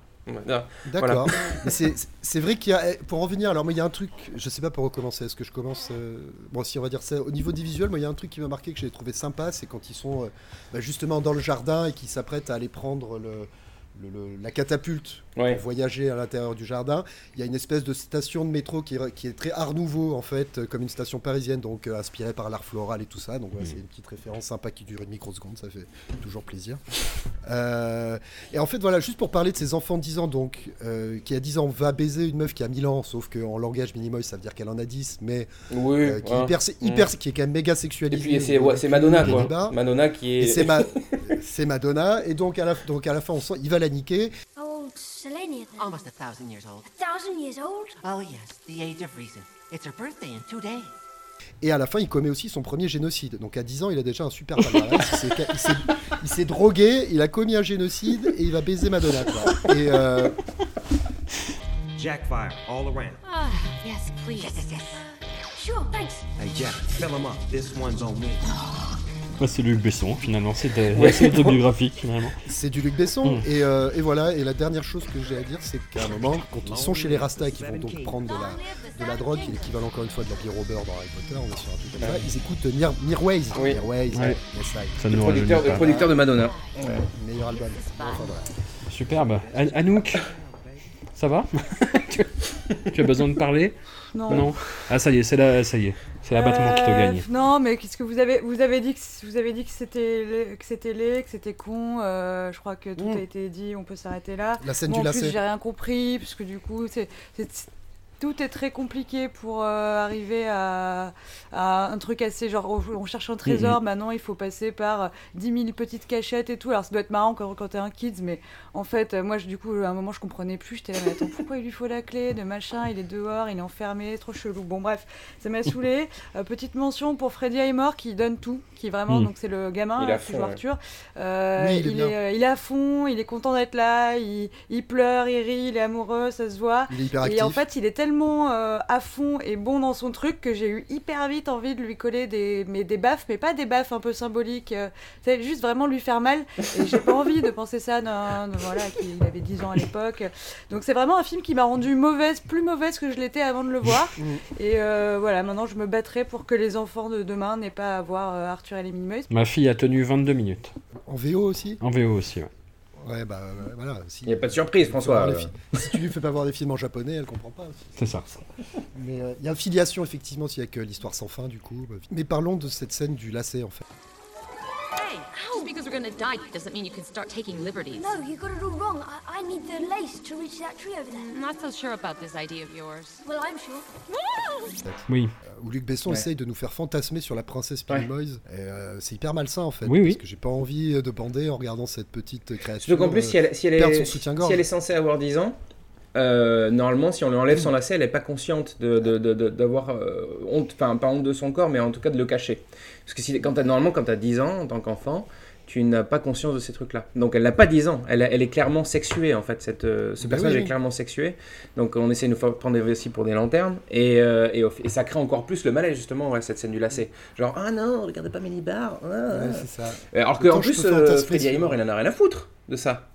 D'accord. C'est- vrai qu'il y a. eh, Pour en venir, alors moi, il y a un truc, je sais pas pour recommencer, est-ce que je commence. euh, Bon, si on va dire ça, au niveau des visuels, moi, il y a un truc qui m'a marqué que j'ai trouvé sympa, c'est quand ils sont euh, bah, justement dans le jardin et qu'ils s'apprêtent à aller prendre le. Le- le- la catapulte Ouais. pour voyager à l'intérieur du jardin. Il y a une espèce de station de métro qui est, qui est très art nouveau en fait, euh, comme une station parisienne, donc euh, inspirée par l'art floral et tout ça. Donc voilà, c'est une petite référence sympa qui dure une microseconde, ça fait toujours plaisir. Euh, et en fait, voilà, juste pour parler de ces enfants de 10 ans, donc, euh, qui à 10 ans va baiser une meuf qui a 1000 ans, sauf qu'en langage minimoy, ça veut dire qu'elle en a 10, mais Oui, qui, est hyper, hyper- Mm. qui est quand même méga Et sexualisée. puis c'est, Madonna quoi. Madonna qui est. Et c'est ma- c'est Madonna, et donc à, la, donc à la fin, on sent, il va la niquer. How old's Selenia then? Almost a thousand years old. A thousand years old? Oh, yes, the age of reason. It's her birthday in two days. Et à la fin, il commet aussi son premier génocide. Donc à 10 ans, il a déjà un super palmarès. il s'est- drogué, il a commis un génocide et il va baiser Madonna. quoi. Et euh, Jack fire all around. Ah, yes, please. Yes, yes, yes. Sure, thanks. Hey Jack, fill him up. This one's on me. Ouais, c'est Luc Besson, finalement. C'est de- Ouais. c'est autobiographique, finalement. c'est du Luc Besson. Mm. Et, euh, et voilà. Et la dernière chose que j'ai à dire, c'est qu'à un moment, quand ils sont chez les Rastas et qu'ils vont donc prendre de la, de la drogue, qui est l'équivalent encore une fois de la bière au beurre dans Harry Potter, on est sur un truc comme ça, ils écoutent Mir Mirways. Oui. Mirways, Ouais. yes, I. Ça le producteur, pas. producteur de Madonna. Ouais, meilleur album. Enfin, voilà. Superbe. An- Anouk, ça va? Tu, tu as besoin de parler? Non. Ah, ça y est, c'est la, ça y est. C'est l'abattement qui te Euh, gagne. Non, mais qu'est-ce que vous avez vous avez dit que vous avez dit que c'était laid- que c'était laid, que c'était con. euh, je crois que tout a été dit. On peut s'arrêter là. La scène Moi, du en plus, lacet. j'ai rien compris puisque du coup, c'est c'est- tout est très compliqué pour euh, arriver à, à un truc assez genre on, on cherche un trésor Mhm. maintenant il faut passer par euh, 10 000 petites cachettes et tout. Alors ça doit être marrant quand, quand t'es un kids mais en fait euh, moi je- du coup à un moment je comprenais plus. J'étais là mais attends pourquoi il lui faut la clé de machin? Il est dehors il est enfermé trop chelou. Bon bref ça m'a saoulé. Euh, petite mention pour Freddy Highmore qui donne tout qui vraiment Mhm. donc c'est le gamin Il qui fond. Arthur. Euh, Oui, il est il, est, euh, il est à fond il est content d'être là il, il pleure il rit il est amoureux ça se voit. Il est hyper et en fait, il est tellement euh, à fond et bon dans son truc que j'ai eu hyper vite envie de lui coller des, mais des baffes, mais pas des baffes un peu symboliques. euh, c'est juste vraiment lui faire mal. Et j'ai pas envie de penser ça d'un, d'un- voilà, qu'il avait 10 ans à l'époque. Donc c'est vraiment un film qui m'a rendu mauvaise, plus mauvaise que je l'étais avant de le voir. Mm. et euh, voilà, maintenant je me battrai pour que les enfants de demain n'aient pas à voir euh, Arthur et les Minimoys. Ma fille a tenu 22 minutes. En VO aussi? En VO aussi, ouais. Ouais, bah euh, voilà. Si, Il n'y a pas de surprise, tu lui fais François. euh. fi- si tu lui fais pas voir des films en japonais, elle comprend pas. aussi. C'est ça. Mais euh, il y a une filiation effectivement aussi avec euh, l'histoire sans fin du coup. Mais parlons de cette scène du lacet en fait. Hey, just because we're gonna die doesn't mean you can start taking liberties. No, you got it all wrong. I, I need the lace to reach that tree over there. I'm not so sure about this idea of yours. Well, I'm sure. Oui. Euh, Où Luc Besson Ouais. essaye de nous faire fantasmer sur la princesse Ouais. Minimoys. Et, euh, c'est hyper malsain en fait. Oui, oui. Parce que j'ai pas envie euh, de bander en regardant cette petite créature. Surtout qu'en plus, si elle, si elle est, son si elle est censée avoir 10 ans, euh, normalement, si on lui enlève son lacet, elle n'est pas consciente d'avoir euh, honte, enfin pas honte de son corps, mais en tout cas de le cacher. Parce que si, quand t'as- normalement, quand tu as 10 ans, en tant qu'enfant, tu n'as pas conscience de ces trucs-là. Donc elle n'a pas 10 ans, elle, est clairement sexuée en fait, cette, euh, ce Ben personnage oui, est clairement sexué. Donc on essaie de nous prendre des récits pour des lanternes, et, euh, et, au- et ça crée encore plus le malaise justement, ouais, cette scène du lacet. Genre, ah non, regardez pas mes nibards. ah, Ouais, ça. Alors qu'en plus, euh, Freddy Highmore, il en a rien à foutre de ça.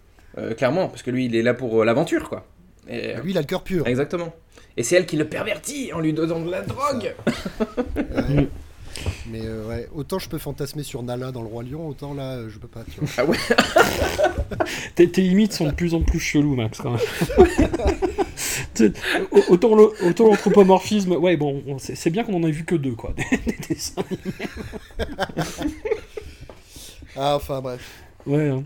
Clairement, parce que lui, il est là pour l'aventure, quoi. Et, Bah, Lui, il a le cœur pur. Exactement. Et c'est elle qui le pervertit en lui donnant de la drogue. Ouais. Mais euh, ouais, autant je peux fantasmer sur Nala dans le Roi Lion, autant là, euh, je peux pas. Tu vois. Ah ouais Tes, tes limites sont de plus en plus cheloues, Max, quand même. Autant l'anthropomorphisme, ouais, bon, on- c'est bien qu'on en ait vu que deux, quoi. Des, des dessins. Ah, enfin bref. Ouais, hein.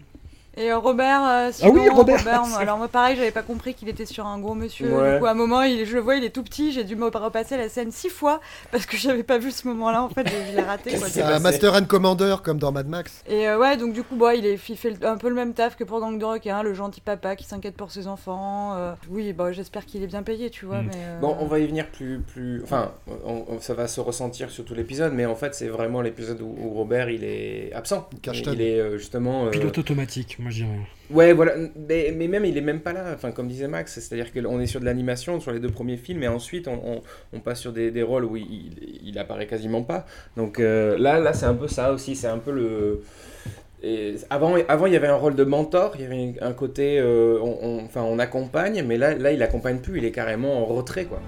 Et euh, Robert, euh, Ah oui, sinon, Robert. alors moi pareil, j'avais pas compris qu'il était sur un gros monsieur. Ouais. Du coup, à un moment, il, je le vois, il est tout petit. J'ai dû me repasser la scène six fois parce que j'avais pas vu ce moment-là. En fait, je, l'ai raté. quoi. C'est un Master and Commander comme dans Mad Max. Et euh, ouais, donc du coup, bon, il, est, il fait un peu le même taf que pour Gang de requins, le gentil papa qui s'inquiète pour ses enfants. euh. oui, bah, j'espère qu'il est bien payé, tu vois. Mm. Mais, euh, Bon, on va y venir plus, plus... Enfin, on- on- ça va se ressentir sur tout l'épisode, mais en fait, c'est vraiment l'épisode où, où Robert, il est absent. cache il est euh, justement... euh, Pilote automatique, moi je dirais. Ouais, voilà, mais, mais même il est même pas là, enfin comme disait Max, c'est-à-dire qu'on est sur de l'animation sur les deux premiers films, et ensuite on, on- on passe sur des, des rôles où il, il, il apparaît quasiment pas. Donc euh, là, là c'est un peu ça aussi, c'est un peu le... et avant, avant, il y avait un rôle de mentor, il y avait un côté, euh, on, on- enfin on accompagne, mais là, là il accompagne plus, il est carrément en retrait quoi.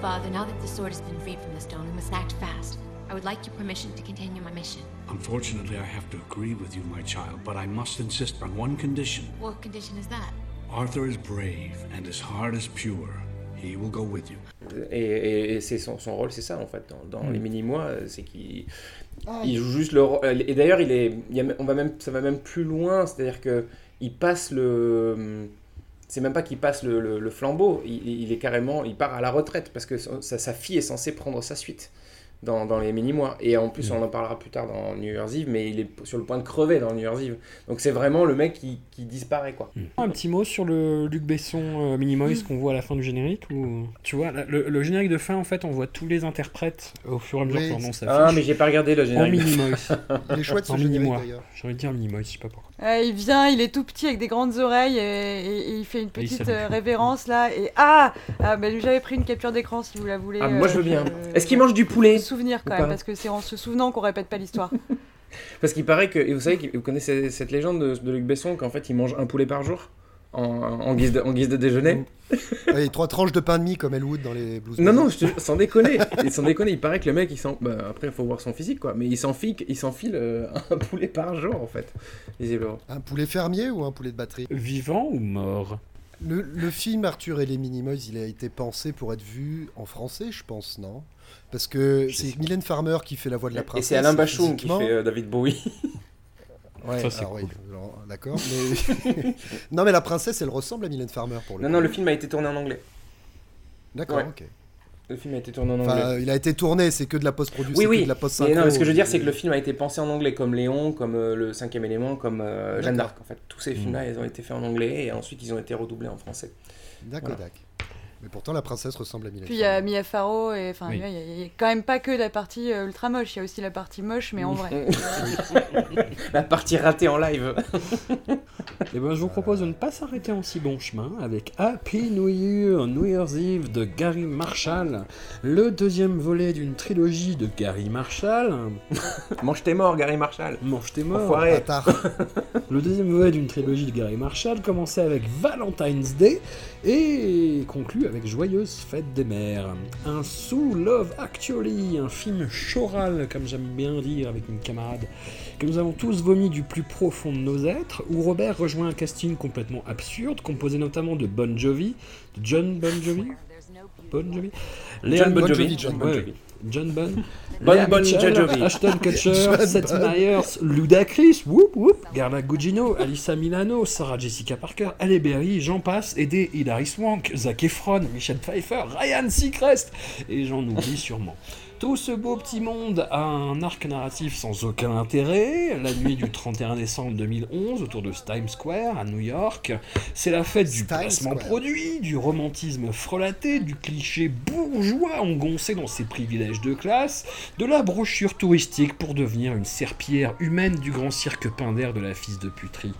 Father, now that the sword has been freed from the stone, we must act fast. I would like your permission to continue my mission. Unfortunately, I have to agree with you, my child, but I must insist on one condition. What condition is that? Arthur is brave, and his heart is pure. He will go with you. Et, et- et c'est son, son rôle, c'est ça en fait, dans, dans Mm. les mini-mois, euh, c'est qu'il Ah, il joue juste le rôle. Et d'ailleurs, il est, il y a- on va même, ça va même plus loin, c'est-à-dire que il passe le. C'est même pas qu'il passe le, le- le flambeau, il, il est carrément, il part à la retraite parce que sa fille est censée prendre sa suite dans, dans les mini-mois. Et en plus, on en parlera plus tard dans New Year's Eve, mais il est sur le point de crever dans New Year's Eve. Donc c'est vraiment le mec qui, qui disparaît quoi. Un petit mot sur le Luc Besson euh, Minimoys qu'on voit à la fin du générique ou tu vois le, le générique de fin en fait on voit tous les interprètes au fur et à mesure Oui. que leur nom s'affiche. Ah, mais j'ai pas regardé le En générique de Minimoys. fin. Il est chouette, ce en générique, Minimois. d'ailleurs. J'ai envie de dire Minimoys, je sais pas pourquoi. Euh, il vient, il est tout petit avec des grandes oreilles et, et- et il fait une il petite euh, révérence là. Et ah, ah bah, J'avais pris une capture d'écran si vous la voulez. Ah, moi, je veux euh, bien. Est-ce qu'il mange du poulet? Souvenir quand même, parce que c'est en se souvenant qu'on répète pas l'histoire. Parce qu'il paraît que, et vous savez, que- vous connaissez cette légende de, de Luc Besson qu'en fait il mange un poulet par jour? En, en guise, de, en guise de déjeuner. Et trois tranches de pain de mie comme Elwood dans les Blues Non, non, je te- sans déconner. Et sans déconner, il paraît que le mec, il s'en. Bah, après, il faut voir son physique, quoi. Mais il s'enfile, il s'enfile euh, un poulet par jour, en fait, visiblement. Un poulet fermier ou un poulet de batterie? Vivant ou mort? Le, le film Arthur et les Minimoys, il a été pensé pour être vu en français, je pense, non? Parce que c'est Mylène Farmer qui fait la voix de la Et princesse. c'est Alain Bachoum qui fait euh, David Bowie. Ouais, Ça, c'est alors oui, cool. alors, d'accord. Mais... non, mais la princesse, elle ressemble à Mylène Farmer pour le Non, coup. non, le film a été tourné en anglais. D'accord, Ouais. ok. Le film a été tourné en anglais. il a été tourné, c'est que de la post-production, Oui, oui. de la post Mais non, mais ce que je veux dire, c'est que le film a été pensé en anglais, comme Léon, comme euh, Le Cinquième Élément, comme euh, Jeanne d'Arc. En fait, tous ces films-là, ils ont été faits en anglais et ensuite ils ont été redoublés en français. D'accord, Voilà. d'accord. Mais pourtant, la princesse ressemble à Mylène Puis il y a Mia Farrow et enfin Oui. il y a- il y, a quand même pas que la partie euh, ultra moche, il y a aussi la partie moche mais en vrai. La partie ratée en live. Et ben, je vous propose de ne pas s'arrêter en si bon chemin avec Happy New Year, New Year's Eve de Gary Marshall, le deuxième volet d'une trilogie de Gary Marshall. Mange tes morts, Gary Marshall. Mange tes morts. Enfoiré. Bâtard. Le deuxième volet d'une trilogie de Gary Marshall commençait avec Valentine's Day et conclut avec Joyeuse Fête des Mères. Un sous Love Actually, un film choral, comme j'aime bien dire avec une camarade, que nous avons tous vomi du plus profond de nos êtres, où Robert rejoint un casting complètement absurde, composé notamment de Bon Jovi, de John Bon Jovi, Bon Jovi, John Bon Bon Jovi, John Bon ouais, Jovi. John Jovi. Ashton Kutcher, Seth. Meyers, Ludacris, whoop whoop, Garla Gugino, Alyssa Milano, Sarah Jessica Parker, Halle Berry, j'en passe, des Hilary Swank, Zac Efron, Michelle Pfeiffer, Ryan Seacrest, et j'en oublie sûrement. Tout ce beau petit monde a un arc narratif sans aucun intérêt. La nuit du 31 décembre 2011, autour de Times Square, à New York, c'est la fête du Times placement Square. produit, du romantisme frelaté, du cliché bourgeois engoncé dans ses privilèges de classe, de la brochure touristique pour devenir une serpillière humaine du grand cirque Pinder de la fils de puterie.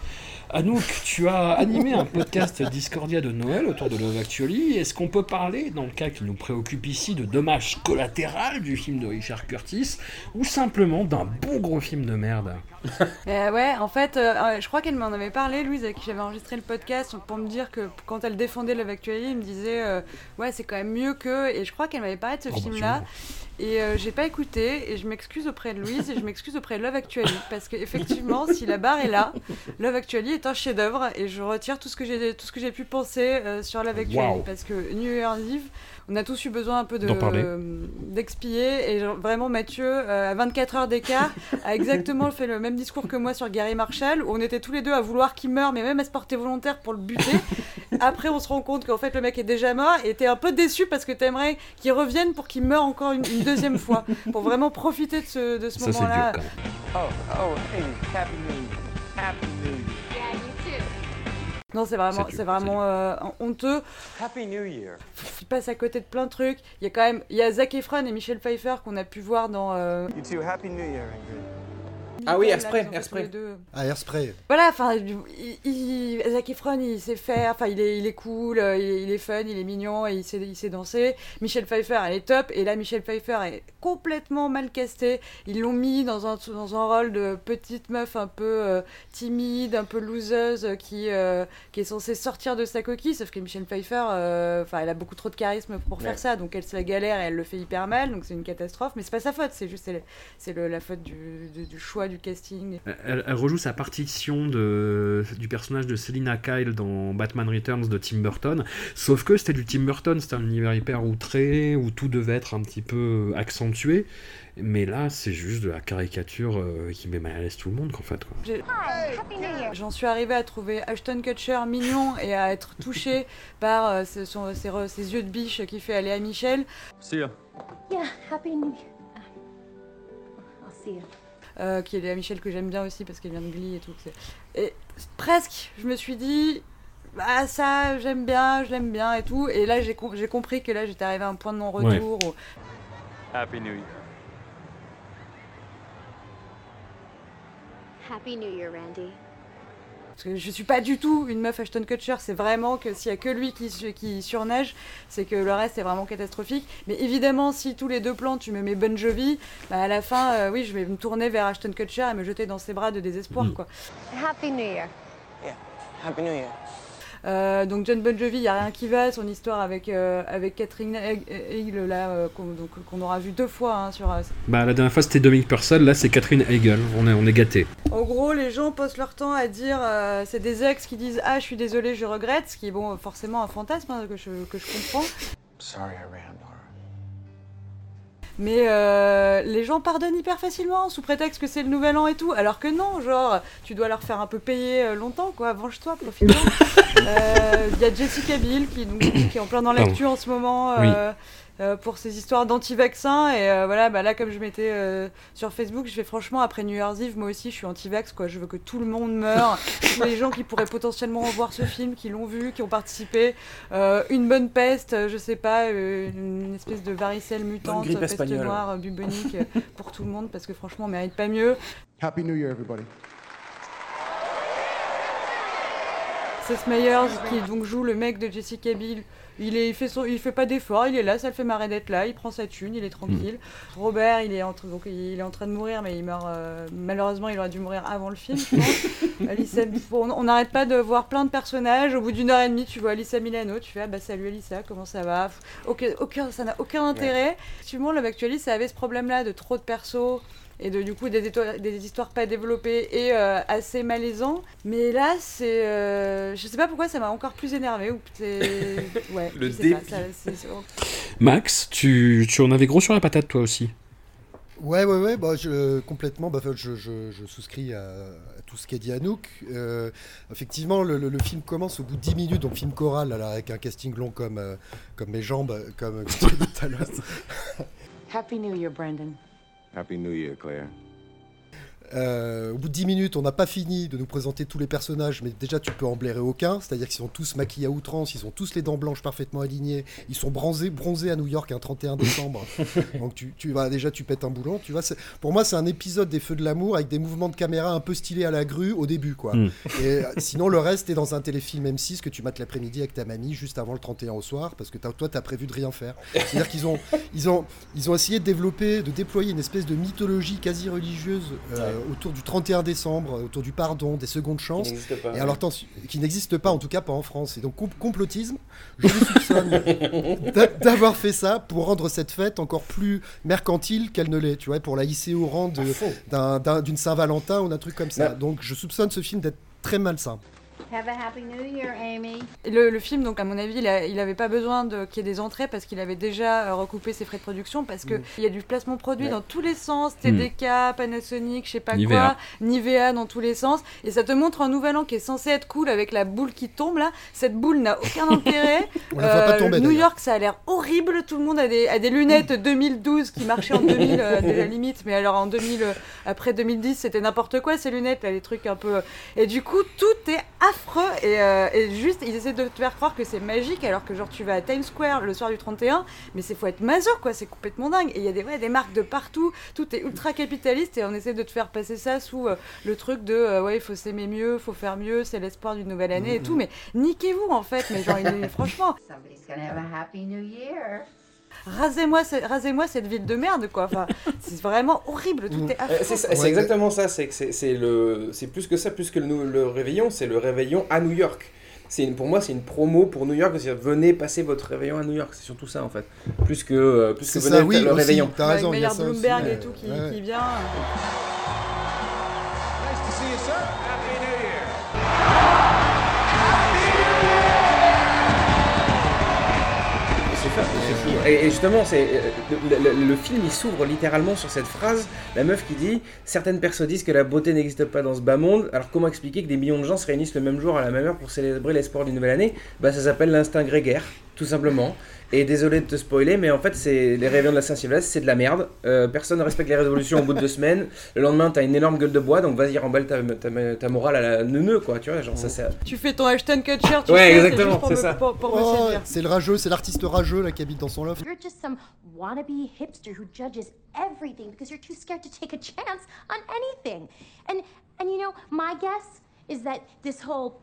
Anouk, tu as animé un podcast Discordia de Noël autour de Love Actually. Est-ce qu'on peut parler, dans le cas qui nous préoccupe ici, de dommages collatéraux du film de Richard Curtis ou simplement d'un bon gros film de merde? Euh, ouais, en fait, euh, euh, je crois qu'elle m'en avait parlé, Louise, avec qui j'avais enregistré le podcast, pour me dire que quand elle défendait Love Actually, elle me disait euh, ouais, c'est quand même mieux que. Et je crois qu'elle m'avait parlé de ce Oh, bah, film-là. Et euh, j'ai pas écouté, et je m'excuse auprès de Louise, et je m'excuse auprès de Love Actually, parce qu'effectivement, si la barre est là, Love Actually est un chef-d'œuvre, et je retire tout ce que j'ai pu penser sur Love Actually, parce que New Year's Eve, on a tous eu besoin un peu de d'expier, et genre, vraiment Mathieu, euh, à 24 heures d'écart, a exactement fait le même discours que moi sur Gary Marshall, où on était tous les deux à vouloir qu'il meure, mais même à se porter volontaire pour le buter. Après, on se rend compte qu'en fait, le mec est déjà mort, et t'es un peu déçu parce que t'aimerais qu'il revienne pour qu'il meure encore une, une deuxième fois, pour vraiment profiter de ce, de ce Ça, c'est dur moment-là. quand même. Oh, oh, hey, Happy New Year. Happy New Non, c'est vraiment, C'est vraiment euh, honteux. Happy New Year. Il passe à côté de plein de trucs. Il y a quand même, il y a Zac Efron et Michel Pfeiffer qu'on a pu voir dans. euh, You too. Happy New Year, Ingrid. Ah oui, Airspray, Airspray. Ah, Airspray. Voilà, enfin, Zac Efron, il sait faire, enfin, il est, il est cool, euh, il est, il est fun, il est mignon, et il sait, il sait danser. Michel Pfeiffer, elle est top, et là, Michel Pfeiffer est complètement mal casté. Ils l'ont mis dans un, dans un rôle de petite meuf un peu euh, timide, un peu loseuse, euh, qui, euh, qui est censée sortir de sa coquille, sauf que Michel Pfeiffer, euh, enfin, elle a beaucoup trop de charisme pour faire Ouais. ça, donc elle se la galère et elle le fait hyper mal, donc c'est une catastrophe, mais c'est pas sa faute, c'est juste c'est la faute du, du- du choix du casting. Elle, elle rejoue sa partition de, du personnage de Selina Kyle dans Batman Returns de Tim Burton, sauf que c'était du Tim Burton, c'était un univers hyper outré, où tout devait être un petit peu accentué, mais là c'est juste de la caricature euh, qui met mal à l'aise tout le monde, en fait. J'en suis arrivée à trouver Ashton Kutcher mignon et à être touchée par euh, son- ses, re- ses yeux de biche qui fait aller à Michel. See ya. Yeah, Happy New Year. I'll see you. Euh, qui est Léa Michel que j'aime bien aussi parce qu'elle vient de Glee et tout. Et presque, je me suis dit, bah ça j'aime bien, je l'aime bien et tout. Et là j'ai com- j'ai compris que là j'étais arrivée à un point de non-retour. Happy New Year. Happy New Year, Randy. Parce que je suis pas du tout une meuf Ashton Kutcher, c'est vraiment que s'il y a que lui qui, su- qui surnage, c'est que le reste est vraiment catastrophique. Mais évidemment, si tous les deux plans tu me mets Bon Jovi, bah à la fin, euh, oui, je vais me tourner vers Ashton Kutcher et me jeter dans ses bras de désespoir, Mm. quoi. Happy New Year. Happy New Year. Euh, donc John Bon Jovi, il y a rien qui va, son histoire avec euh, avec Catherine Hegel là, euh, qu'on donc, qu'on aura vu deux fois hein, sur. euh, Bah, la dernière fois c'était Dominic Purcell, là c'est Catherine Hegel, on est, on est gâtés. En gros, les gens passent leur temps à dire, euh, c'est des ex qui disent ah je suis désolé, je regrette, ce qui est bon forcément un fantasme hein, que je que je comprends. Sorry I ran. Mais euh, les gens pardonnent hyper facilement sous prétexte que c'est le nouvel an et tout, alors que non, genre tu dois leur faire un peu payer euh, longtemps quoi, venge-toi, profite. Il y a Jessica Biel qui, donc, qui est en plein dans l'actu en ce moment euh, euh, pour ses histoires d'anti-vaccins et euh, voilà, bah là comme je m'étais euh, sur Facebook, je fais franchement après New Year's Eve, moi aussi je suis anti-vax quoi, je veux que tout le monde meure, tous les gens qui pourraient potentiellement voir ce film, qui l'ont vu, qui ont participé, euh, une bonne peste, je sais pas, une espèce de varicelle mutante, peste espagnole. noire, bubonique pour tout le monde parce que franchement on mérite pas mieux. Happy New Year, everybody. Seth Meyers qui donc joue le mec de Jessica Biel. Il, est, il, fait son, il fait pas d'effort, il est là, ça le fait marrer d'être là, il prend sa thune, il est tranquille. Robert, il est, en, train- donc, il est en train de mourir, mais il meurt. euh, malheureusement, il aurait dû mourir avant le film, je pense. Alissa, on on n'arrête pas de voir plein de personnages. Au bout d'une heure et demie, tu vois Alissa Milano, tu fais ah bah salut Alissa, comment ça va aucun, aucun, Ça n'a aucun intérêt. Effectivement, Love Actually, ça avait ce problème-là de trop de persos et de du coup des, histoires pas développées et euh, assez malaisants. Mais là, c'est, euh, je sais pas pourquoi ça m'a encore plus énervé ou ouais, Le c'est- Max, tu, tu en avais gros sur la patate toi aussi. Ouais, ouais, ouais, bah, je, complètement. Bah, je, je- je souscris à, à tout ce qu'a dit Anouk. Euh, effectivement, le, le- le film commence au bout de 10 minutes, donc film choral, alors, avec un casting long comme, euh, comme mes jambes, comme, comme tu as dit tout à l'heure. Happy New Year, Brandon. Happy New Year, Claire. Euh, au bout de 10 minutes, on n'a pas fini de nous présenter tous les personnages, mais déjà tu peux en blairer aucun. C'est-à-dire qu'ils sont tous maquillés à outrance, ils ont tous les dents blanches parfaitement alignées, ils sont bronzés, bronzés à New York un 31 décembre. Donc tu, tu vas déjà tu pètes un boulon. Tu vois, c'est- pour moi c'est un épisode des Feux de l'amour avec des mouvements de caméra un peu stylés à la grue au début, quoi. Mm. Et euh, sinon le reste est dans un téléfilm M6 que tu mates l'après-midi avec ta mamie juste avant le 31 au soir, parce que t'as- toi t'as prévu de rien faire. C'est-à-dire qu'ils ont, ils ont, ils ont essayé de développer, de déployer une espèce de mythologie quasi religieuse euh, autour du 31 décembre, euh, autour du pardon, des secondes chances. n'existe pas, Et alors, qui n'existe pas, en tout cas pas en France. Et donc, com- complotisme, je soupçonne d'a- d'avoir fait ça pour rendre cette fête encore plus mercantile qu'elle ne l'est, tu vois, pour la hisser au rang d'une Saint-Valentin ou d'un truc comme ça. Donc, je soupçonne ce film d'être très malsain. Have a happy new year, Amy. Le, le film, donc à mon avis, il, a- il avait pas besoin de qu'il y ait des entrées parce qu'il avait déjà euh, recoupé ses frais de production parce que Mm. il y a du placement produit Ouais. dans tous les sens, Mm. TDK, Panasonic, je sais pas Nivea. quoi, Nivea dans tous les sens, et ça te montre un nouvel an qui est censé être cool avec la boule qui tombe là. Cette boule n'a aucun intérêt. Euh, On la voit pas tomber, New. York, ça a l'air horrible. Tout le monde a des, a des lunettes 2012 qui marchaient en 2000 euh, à la limite, mais alors en 2000, euh, après 2010, c'était n'importe quoi ces lunettes, là, les trucs un peu. Et du coup, tout est affreux et, euh, et juste, ils essaient de te faire croire que c'est magique, alors que genre tu vas à Times Square le soir du 31, mais c'est faut être maso quoi, c'est complètement dingue. Et il y a des, ouais, des marques de partout, tout est ultra capitaliste et on essaie de te faire passer ça sous euh, le truc de euh, ouais, il faut s'aimer mieux, faut faire mieux, c'est l'espoir d'une nouvelle année et tout, mais niquez-vous en fait, mais genre, franchement. Rasez-moi ce- rasez-moi cette ville de merde, quoi. Enfin, c'est vraiment horrible, tout est Euh, affreux. C'est exactement ça, c'est que c'est- c'est le, c'est plus que ça, plus que le, réveillon, c'est le réveillon à New York. C'est une- pour moi, c'est une promo pour New York, c'est-à-dire venez passer votre réveillon à New York, c'est surtout ça en fait, plus que euh, plus que venez ça, oui, le aussi, réveillon. t'as raison, il y a Meilleur ça aussi, Bloomberg et tout qui, Ouais. qui vient. Nice to see you, sir. Et, justement, c'est euh, le film il s'ouvre littéralement sur cette phrase, la meuf qui dit certaines personnes disent que la beauté n'existe pas dans ce bas monde. Alors comment expliquer que des millions de gens se réunissent le même jour à la même heure pour célébrer l'espoir d'une nouvelle année? Bah ça s'appelle l'instinct grégaire, tout simplement. Et désolé de te spoiler, mais en fait c'est les réveillons de la Saint-Sylvestre, c'est de la merde. Euh, personne ne respecte les résolutions au bout de deux semaines. Le lendemain t'as une énorme gueule de bois, donc vas-y remballe ta, ta, ta morale à la neuneu quoi, tu vois, genre ça c'est. Tu fais ton Ashton Kutcher, tu Ouais, exactement, c'est ça. Pour, pour me Oh, c'est le rageux, c'est l'artiste rageux là qui habite dans son loft. You're just some wannabe hipster who judges everything because you're too scared to take a chance on anything. And and you know, my guess is that this whole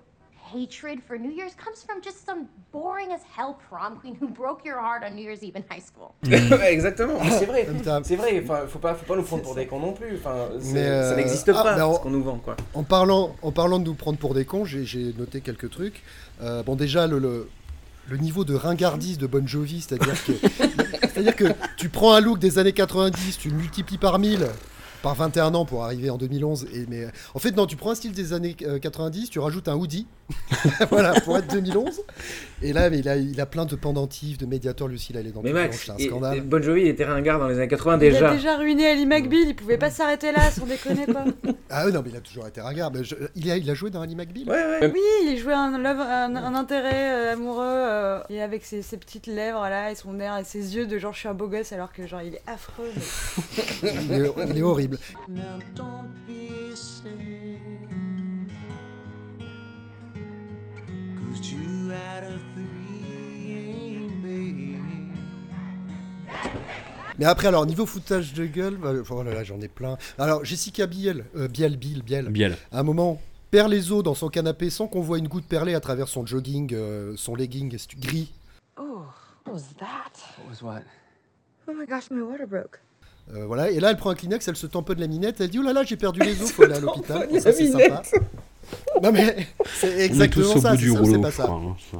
hatred for New Year's comes from just some boring as hell prom queen who broke your heart on New Year's Eve in high school. Exactement, mais c'est vrai, c'est vrai. Enfin, faut pas, faut pas nous prendre pour des cons non plus. Enfin, c'est- Mais, euh, ça n'existe ah, pas en- ce qu'on nous vend quoi. En parlant, en parlant de nous prendre pour des cons, j'ai noté quelques trucs. Euh, bon, déjà, le, le, le niveau de ringardise de Bon Jovi, c'est-à-dire que, c'est-à-dire que tu prends un look des années 90, tu le multiplies par 1000, par 21 ans pour arriver en 2011. Et, mais, en fait, non, tu prends un style des années euh, 90, tu rajoutes un hoodie, voilà, pour être 2011. Et là, mais il, a, il a plein de pendentifs, de médiateurs. Lucille, elle est dans Mais Max, c'est un scandale. et Bon Jovi il était ringard dans les années 80 Il déjà. a déjà ruiné Ali McBeal, il pouvait pas s'arrêter là, sans déconner pas. Ah oui, non, mais il a toujours été ringard. Mais je- il, a, il a joué dans Ali McBeal Oui, il jouait un, love- un, un intérêt euh, amoureux euh, et avec ses, ses petites lèvres là et son air et ses yeux de genre je suis un beau gosse alors que genre il est affreux. mais- il, est, il est horrible. Now don't be Cause two out of three ain't bad. Mais après, alors, niveau foutage de gueule, bah, oh là là, j'en ai plein. Alors, Jessica Biel, euh, Biel, Biel, Biel, Biel. à un moment, perd les os dans son canapé sans qu'on voit une goutte perlée à travers son jogging, euh, son legging gris. Oh, what was that? What was what? Oh my gosh, my water broke. Euh, voilà, et là, elle prend un Kleenex, elle se tamponne la minette, elle dit Oh là là, j'ai perdu les os, faut aller à l'hôpital. Ça, c'est sympa. Non, mais c'est On est exactement tous au ça, bout c'est pas ça crois. hein, ça.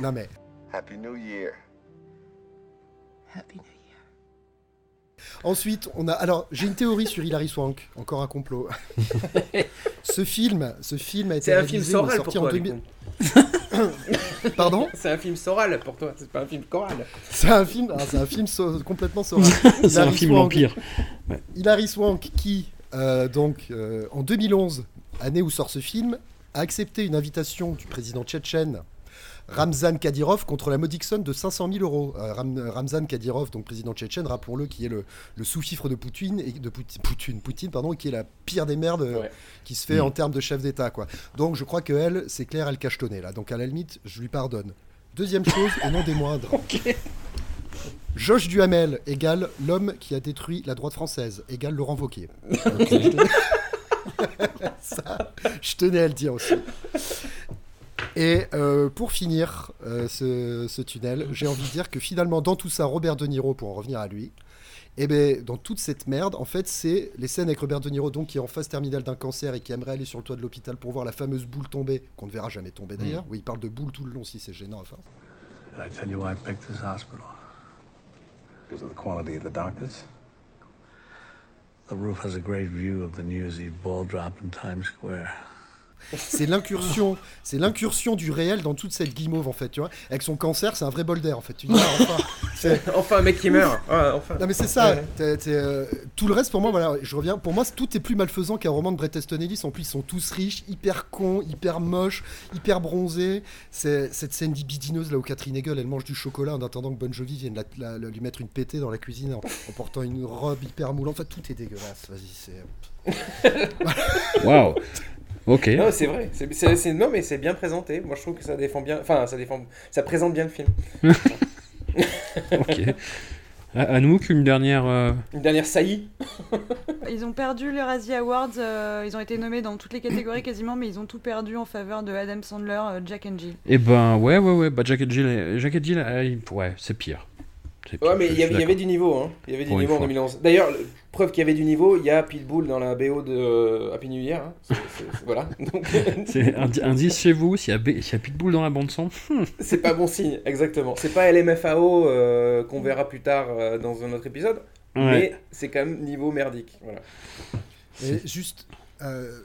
Non, mais. Happy New Year. Ensuite, on a. Alors, j'ai une théorie sur Hilary Swank, encore un complot. ce film, ce film a été C'est un film réalisé, il est Soral pour sorti en toi. 2000. du coup. Pardon? C'est un film Soral pour toi, c'est pas un film choral. C'est un film, ah, c'est un film so- complètement saural. C'est un Hilary film Swank- vampire. Ouais. Hilary Swank, qui, euh, donc, euh, en 2011, année où sort ce film, a accepté une invitation du président tchétchène Ramzan Kadyrov contre la modique somme de 500 000 euros. Euh, Ram- Ramzan Kadyrov, donc président tchétchène, rappelons-le, qui est le, le sous-fifre de Poutine, et de Poutine, Poutine, Poutine, pardon, qui est la pire des merdes euh, Ouais. qui se fait Mm. en termes de chef d'État. quoi. Donc je crois que elle, c'est clair, elle cachetonnait là. Donc à la limite, je lui pardonne. Deuxième chose, et non des moindres. Josh Duhamel égale l'homme qui a détruit la droite française, égale Laurent Wauquiez. Ça, je tenais à le dire aussi. Et euh, pour finir euh, ce, ce tunnel, j'ai envie de dire que finalement, dans tout ça, Robert De Niro, pour en revenir à lui, et ben dans toute cette merde, en fait, c'est les scènes avec Robert De Niro, donc qui est en phase terminale d'un cancer et qui aimerait aller sur le toit de l'hôpital pour voir la fameuse boule tomber, qu'on ne verra jamais tomber d'ailleurs. Oui, il parle de boule tout le long, si c'est gênant à force. I tell you why I picked this hospital? Because of the quality of the doctors. The roof has a great view of the New Eve ball drop in Times Square. C'est l'incursion, c'est l'incursion du réel dans toute cette guimauve en fait, tu vois. Avec son cancer, c'est un vrai bol d'air en fait. Tu dis, ah, enfin, c'est- Enfin, un mec qui meurt. Ouais, enfin. non mais c'est ça. Ouais. T'es- t'es, euh, tout le reste pour moi, voilà, je reviens. Pour moi, tout est plus malfaisant qu'un roman de Bret Easton Ellis. En plus, ils sont tous riches, hyper cons, hyper moches, hyper bronzés. C'est cette scène bidineuse là où Catherine Hegel, elle mange du chocolat en attendant que Bon Jovi vienne la- la- la- lui mettre une pétée dans la cuisine en, en portant une robe hyper moulante. Enfin, tout est dégueulasse. Vas-y, c'est. Waouh. Ok. Non, c'est vrai. C'est, c'est- c'est- non, mais c'est bien présenté. Moi, je trouve que ça défend bien. Enfin, ça défend. Ça présente bien le film. ok. À, Anouk, une dernière. euh, Une dernière saillie. Ils ont perdu les Razzie Awards, euh, ils ont été nommés dans toutes les catégories quasiment, mais ils ont tout perdu en faveur de Adam Sandler, euh, Jack and Jill. Eh ben, ouais, ouais, ouais. Bah, Jack and Jill, Jack and Jill, euh, il- ouais, c'est pire. C'est pire, Ouais, mais je il y, avait, suis il y avait d'accord. du niveau. Hein. Il y avait du Pour une niveau en fois. 2011. D'ailleurs, le- preuve qu'il y avait du niveau, il y a Pitbull dans la BO de euh, Happy New Year. hein. C'est- c'est- c'est- voilà. Donc, C'est un indice chez vous, s'il y, a B- s'il y a Pitbull dans la bande-son. hmm. c'est pas bon signe, exactement. C'est pas LMFAO euh, qu'on verra plus tard euh, dans un autre épisode, Ouais. mais c'est quand même niveau merdique. Voilà. Et juste euh,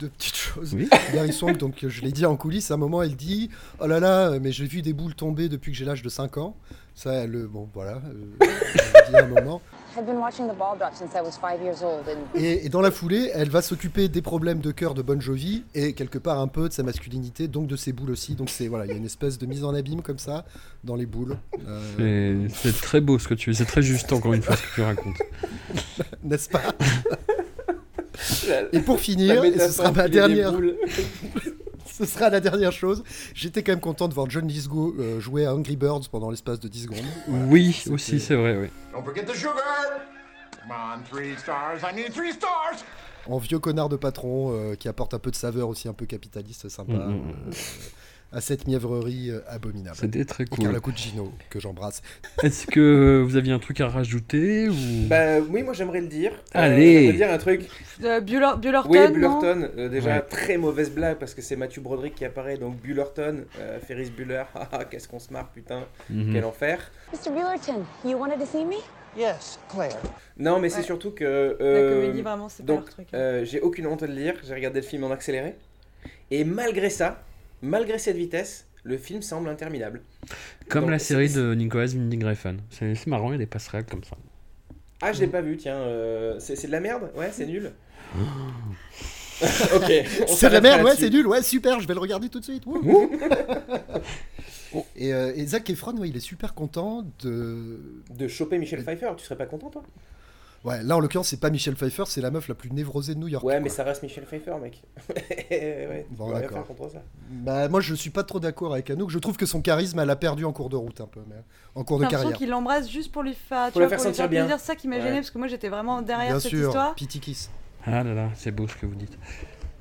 deux petites choses. Oui. Hilary Swank, donc je l'ai dit en coulisses, à un moment elle dit Oh là là, mais j'ai vu des boules tomber depuis que j'ai l'âge de 5 ans. Ça, elle, le bon, voilà. euh, dit à un moment. I've been watching the ball drop since I was five years old, and Et, et dans la foulée, elle va s'occuper des problèmes de cœur de Bon Jovi et quelque part un peu de sa masculinité, donc de ses boules aussi. Donc c'est voilà, il y a une espèce de mise en abîme comme ça dans les boules. Euh, C'est très beau ce que tu c'est très juste encore une fois ce que tu racontes. N'est-ce pas? Et pour finir, et ce sera ma dernière. ce sera la dernière chose. J'étais quand même content de voir John Lithgow euh, jouer à Angry Birds pendant l'espace de 10 secondes. Oui, aussi, c'est vrai, oui. Don't forget the sugar! Come on, three stars. I need three stars! En vieux connard de patron euh, qui apporte un peu de saveur aussi, un peu capitaliste, sympa. Mm, mm, mm. euh, à cette mièvrerie euh, abominable. C'était très Et cool. Carla Gugino, que j'embrasse. Est-ce que vous aviez un truc à rajouter ou... Bah oui, moi j'aimerais le dire. Euh, Allez. j'aimerais dire un truc. Euh, Buller- Bullerton, Oui, euh, déjà Ouais. très mauvaise blague parce que c'est Matthew Broderick qui apparaît, donc Bullerton, euh, Ferris Bueller, haha, qu'est-ce qu'on se marre, putain, Mhm. quel enfer. Mr. Bullerton, you wanted to see me? Yes, Claire. Non, mais c'est surtout que. euh, comédie, vraiment, c'est pas donc, leur truc, hein. euh, j'ai aucune honte de le dire, j'ai regardé le film en accéléré, et malgré ça, malgré cette vitesse, le film semble interminable. Comme Donc, la série de Nicolas Winding Refn. C'est marrant, il y a des passerelles comme ça. Ah, je l'ai pas vu, tiens, euh, c'est de la merde? Ouais, c'est nul Ok. C'est de la merde, ouais, c'est nul, ouais, super, je vais le regarder tout de suite. Wouh. et, euh, et Zac Efron, ouais, il est super content de. De choper Michel Pfeiffer, tu serais pas content toi? Ouais, là en l'occurrence, c'est pas Michel Pfeiffer, c'est la meuf la plus névrosée de New York. Ouais, quoi. mais ça reste Michel Pfeiffer, mec. ouais, Bon, d'accord. faire contre ça. Bah, moi, je suis pas trop d'accord avec Anouk. Je trouve que son charisme, elle a perdu en cours de route un peu, mais en cours de carrière. qu'il l'embrasse juste pour lui faire, tu Pour vois, faire pour lui sentir bien. plaisir. C'est ça qui m'a Ouais. gêné parce que moi j'étais vraiment derrière Bien cette sûr, histoire. Pity Kiss. Ah là là, c'est beau ce que vous dites.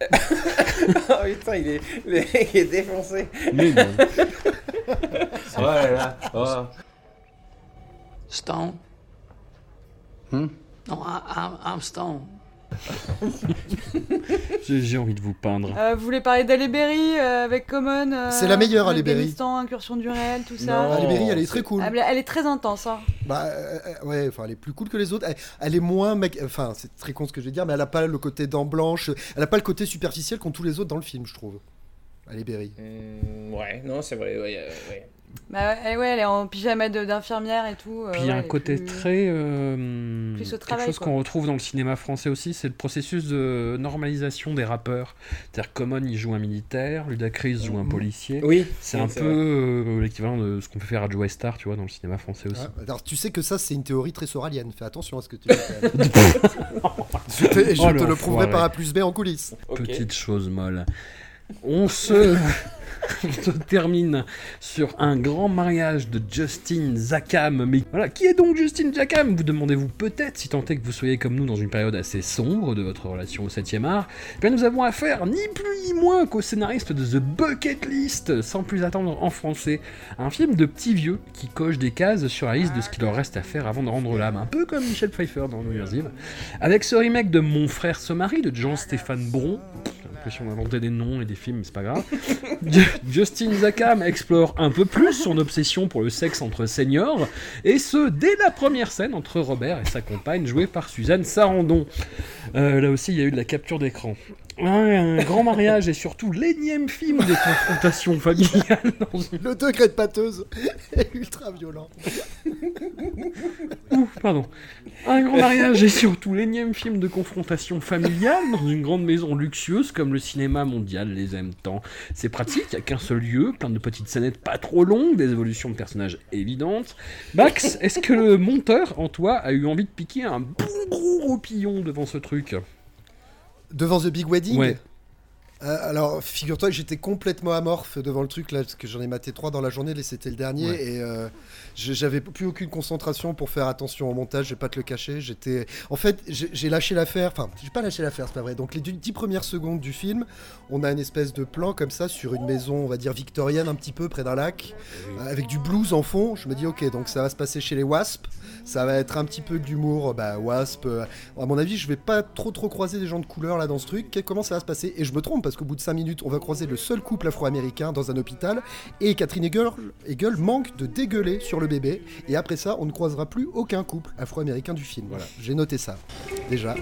oh putain, il est, il est défoncé. Mais non. là là. Oh. Stone? Hmm? No, I, I'm, I'm Stone. J'ai envie de vous peindre. Euh, vous voulez parler d'Halle Berry euh, avec Common euh, C'est la meilleure, Halle Berry. Afghanistan, incursion du réel, tout ça. Non, Halle Berry, elle est très cool. Elle, elle est très intense. Hein. Bah ouais, enfin elle est plus cool que les autres. Elle, elle est moins mec, enfin c'est très con ce que je vais dire, mais elle a pas le côté dents blanches, elle a pas le côté superficiel qu'ont tous les autres dans le film, je trouve. Elle est Berry. Mm, ouais, non, c'est vrai, ouais, ouais. Bah, elle, ouais, elle est en pyjama d'infirmière et tout. euh, Puis il y a ouais, un côté plus- très. euh, plus au quelque travail, chose quoi. qu'on retrouve dans le cinéma français aussi, c'est le processus de normalisation des rappeurs. C'est-à-dire Common, il joue un militaire, Ludacris joue un policier. Oui, C'est oui, un peu euh, l'équivalent de ce qu'on peut faire à Joe Star, tu vois, dans le cinéma français aussi. Alors tu sais que ça c'est une théorie très soralienne. Fais attention à ce que tu dis. je te, je Oh, te le prouverai par A plus B en coulisses. Petite chose molle. On se... on se termine sur un grand mariage de Justin Zakam. Mais voilà, qui est donc Justin Zakam Vous demandez-vous peut-être, si tant est que vous soyez comme nous dans une période assez sombre de votre relation au 7e art. Eh bien, nous avons affaire ni plus ni moins qu'au scénariste de The Bucket List, sans plus attendre en français. Un film de petits vieux qui coche des cases sur la liste de ce qu'il leur reste à faire avant de rendre l'âme, un peu comme Michel Pfeiffer dans New Year's Eve. Avec ce remake de Mon frère se marie de Jean-Stéphane Bron, l'impression d'inventer des noms et des films, c'est pas grave. Ju- Justin Zakam explore un peu plus son obsession pour le sexe entre seniors, et ce, dès la première scène entre Robert et sa compagne, jouée par Suzanne Sarandon. Euh, là aussi, il y a eu de la capture d'écran. Un, un grand mariage et surtout l'énième film des confrontations familiales dans une... Le degré de pâteuse est ultra violent. Ouh, pardon. Un grand mariage et surtout l'énième film de confrontation familiale dans une grande maison luxueuse comme le cinéma mondial les aime tant. C'est pratique, il n'y a qu'un seul lieu, plein de petites scénettes pas trop longues, des évolutions de personnages évidentes. Max, est-ce que le monteur en toi a eu envie de piquer un bon gros roupillon devant ce truc? Devant The Big Wedding Ouais. Euh, alors, figure-toi que j'étais complètement amorphe devant le truc, là, parce que j'en ai maté trois dans la journée, et c'était le dernier, Ouais. et euh, j'avais plus aucune concentration pour faire attention au montage, je vais pas te le cacher. J'étais, En fait, j'ai lâché l'affaire, enfin, j'ai pas lâché l'affaire, c'est pas vrai. Donc, les dix premières secondes du film, on a une espèce de plan comme ça sur une maison, on va dire victorienne, un petit peu près d'un lac, euh, avec du blues en fond. Je me dis, ok, donc ça va se passer chez les Wasp, ça va être un petit peu d'humour, bah, Wasp. euh, à mon avis, je vais pas trop trop croiser des gens de couleur là dans ce truc. Comment ça va se passer? Et je me trompe parce qu'au bout de 5 minutes, on va croiser le seul couple afro-américain dans un hôpital et Catherine Hegel, Hegel manque de dégueuler sur le bébé. Et après ça, on ne croisera plus aucun couple afro-américain du film. Voilà, j'ai noté ça déjà.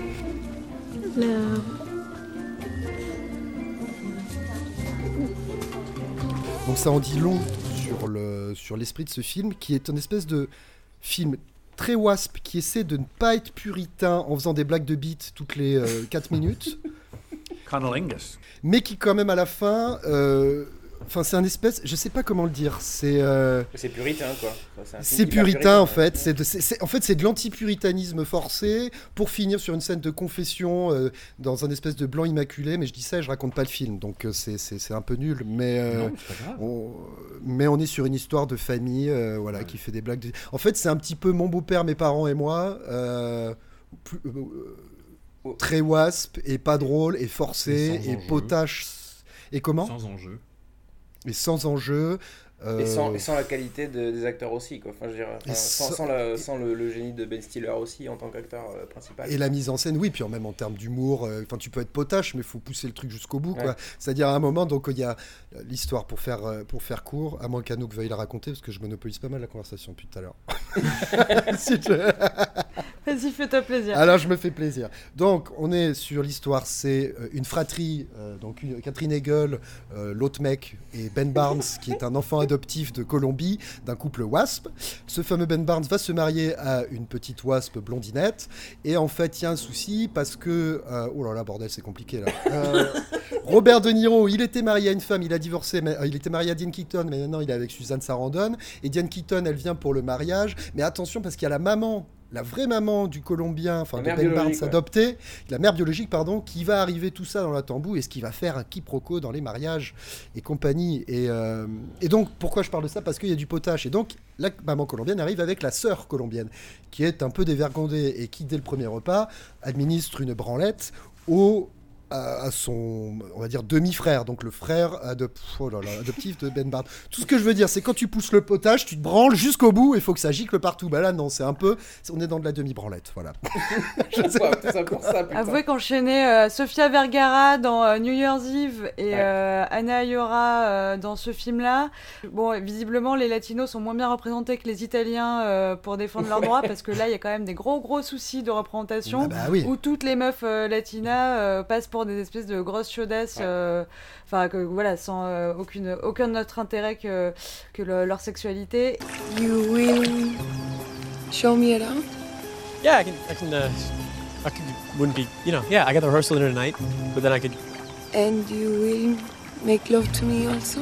Donc ça en dit long sur le sur l'esprit de ce film, qui est une espèce de film très wasp qui essaie de ne pas être puritain en faisant des blagues de beat toutes les 4 minutes, mais qui quand même à la fin, euh, enfin c'est un espèce, je sais pas comment le dire, c'est euh, C'est puritain, quoi. C'est puritain en fait. C'est en fait c'est de l'anti-puritanisme forcé pour finir sur une scène de confession euh, dans un espèce de blanc immaculé. Mais je dis ça et je raconte pas le film, donc euh, c'est- un peu nul. Mais euh, Non, on, mais on est sur une histoire de famille, voilà, qui fait des blagues. de- En fait c'est un petit peu mon beau-père, mes parents et moi. plus- euh, très wasp et pas drôle et forcé Et et potache et comment? Sans enjeu. Et sans enjeu Et sans, euh, et sans la qualité de- des acteurs aussi, quoi. Enfin, je sans, sans- sans la- sans le, le génie de Ben Stiller aussi en tant qu'acteur euh, principal. Et la mise en scène, oui, puis même en termes d'humour, euh, tu peux être potache, mais il faut pousser le truc jusqu'au bout, quoi. C'est-à-dire à un moment, donc il y a l'histoire pour faire pour faire court, à moins qu'Anouk veuille la raconter, parce que je monopolise pas mal la conversation depuis tout à l'heure. Si je- Vas-y, fais-toi plaisir. Alors je me fais plaisir. Donc on est sur l'histoire, c'est euh, une fratrie, euh, donc Catherine Hegel, euh, l'autre mec et Ben Barnes qui est un enfant adoptif de Colombie d'un couple wasp. Ce fameux Ben Barnes va se marier à une petite wasp blondinette et en fait il y a un souci parce que oh là là bordel c'est compliqué là. Robert De Niro, il était marié à une femme, il a divorcé, mais il était marié à Diane Keaton, mais maintenant il est avec Suzanne Sarandon. Et Diane Keaton, elle vient pour le mariage, mais attention parce qu'il y a la maman, la vraie maman du Colombien, enfin de Ben Barnes ouais. adopté, la mère biologique, pardon, qui va arriver tout ça dans la tambour et ce qui va faire un quiproquo dans les mariages et compagnie. Et, euh, et donc, pourquoi je parle de ça? Parce qu'il y a du potache. Et donc, la maman colombienne arrive avec la sœur colombienne, qui est un peu dévergondée et qui, dès le premier repas, administre une branlette au à, à son, on va dire, demi-frère, donc le frère adop- oh là là, adoptif de Ben Barnes. Tout ce que je veux dire, c'est quand tu pousses le potage, tu te branles jusqu'au bout, il faut que ça gicle partout. Bah là, non, c'est un peu, on est dans de la demi-branlette, voilà. Je sais pas. Tout ça pour ça, putain. Avouez qu'enchaîner euh, Sofia Vergara dans euh, New Year's Eve et euh, Anna Ayora euh, dans ce film-là, bon, visiblement les Latinos sont moins bien représentés que les Italiens euh, pour défendre leurs Ouais. droits parce que là il y a quand même des gros gros soucis de représentation Ah bah oui. où toutes les meufs euh, latinas euh, passent pour des espèces de grosses chaudasses, euh, enfin que voilà sans euh, aucune aucun autre intérêt que que le- leur sexualité. You will show me around? Yeah, I can. I can. Uh, I could. Wouldn't be. You know. Yeah, I got the rehearsal dinner tonight, but then I could. And you will make love to me also?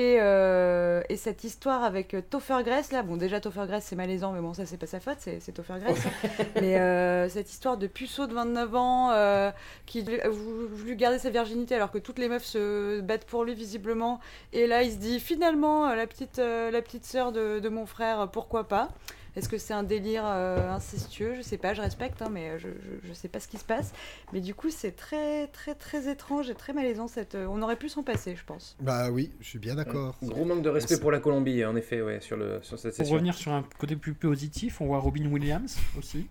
Et, euh, et cette histoire avec euh, Topher Grace, là, bon, déjà Topher Grace c'est malaisant, mais bon, ça c'est pas sa faute, c'est Topher Grace. hein. mais euh, cette histoire de puceau de 29 ans euh, qui a vou- voulu garder sa virginité alors que toutes les meufs se battent pour lui visiblement. Et là, il se dit finalement, la petite, la petite sœur de, de mon frère, pourquoi pas? Est-ce que c'est un délire euh, incestueux? Je sais pas, je respecte, hein, mais je, je, je sais pas ce qui se passe. Mais du coup, c'est très, très, très étrange et très malaisant. Cette... euh, On aurait pu s'en passer, je pense. Bah oui, je suis bien d'accord. Gros manque de respect pour la Colombie, en effet, ouais, sur, le, sur cette Pour session. revenir sur un côté plus positif, on voit Robin Williams aussi.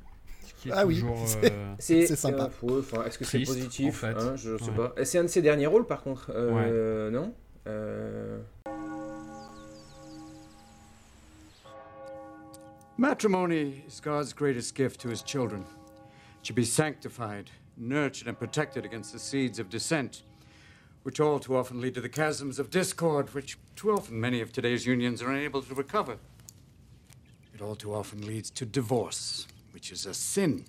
qui est Ah oui, c'est- euh, C'est sympa. euh, ouais, Est-ce que c'est positif? en fait. hein, Je sais Ouais. pas. C'est un de ses derniers rôles par contre. Euh, Non? Matrimony is God's greatest gift to his children. It should be sanctified, nurtured, and protected against the seeds of dissent, which all too often lead to the chasms of discord, which too often many of today's unions are unable to recover. It all too often leads to divorce, which is a sin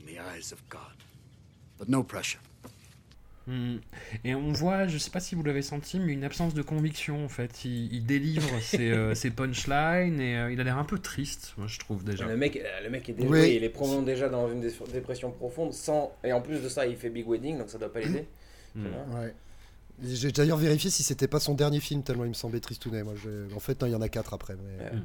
in the eyes of God. But no pressure. Hmm. Et on voit, je sais pas si vous l'avez senti, mais une absence de conviction en fait. Il, il délivre ses, euh, ses punchlines et euh, il a l'air un peu triste, moi je trouve déjà. Le mec, euh, le mec est déjà, Oui. il est probablement déjà dans une dé- dépression profonde, sans et en plus de ça, il fait Big Wedding, donc ça doit pas l'aider. Vois. Ouais. J'ai d'ailleurs vérifié si c'était pas son dernier film, tellement il me semblait tristounet. Moi, j'ai- en fait, non, il y en a quatre après. mais- Ouais.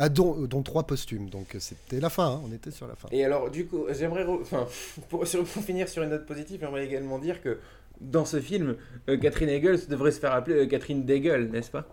Ah, dont, dont trois posthumes, donc euh, c'était la fin, hein, on était sur la fin. Et alors, du coup, j'aimerais, re- enfin, pour, sur- pour finir sur une note positive, j'aimerais également dire que dans ce film, euh, Catherine Hegel devrait se faire appeler euh, Catherine Degel, n'est-ce pas?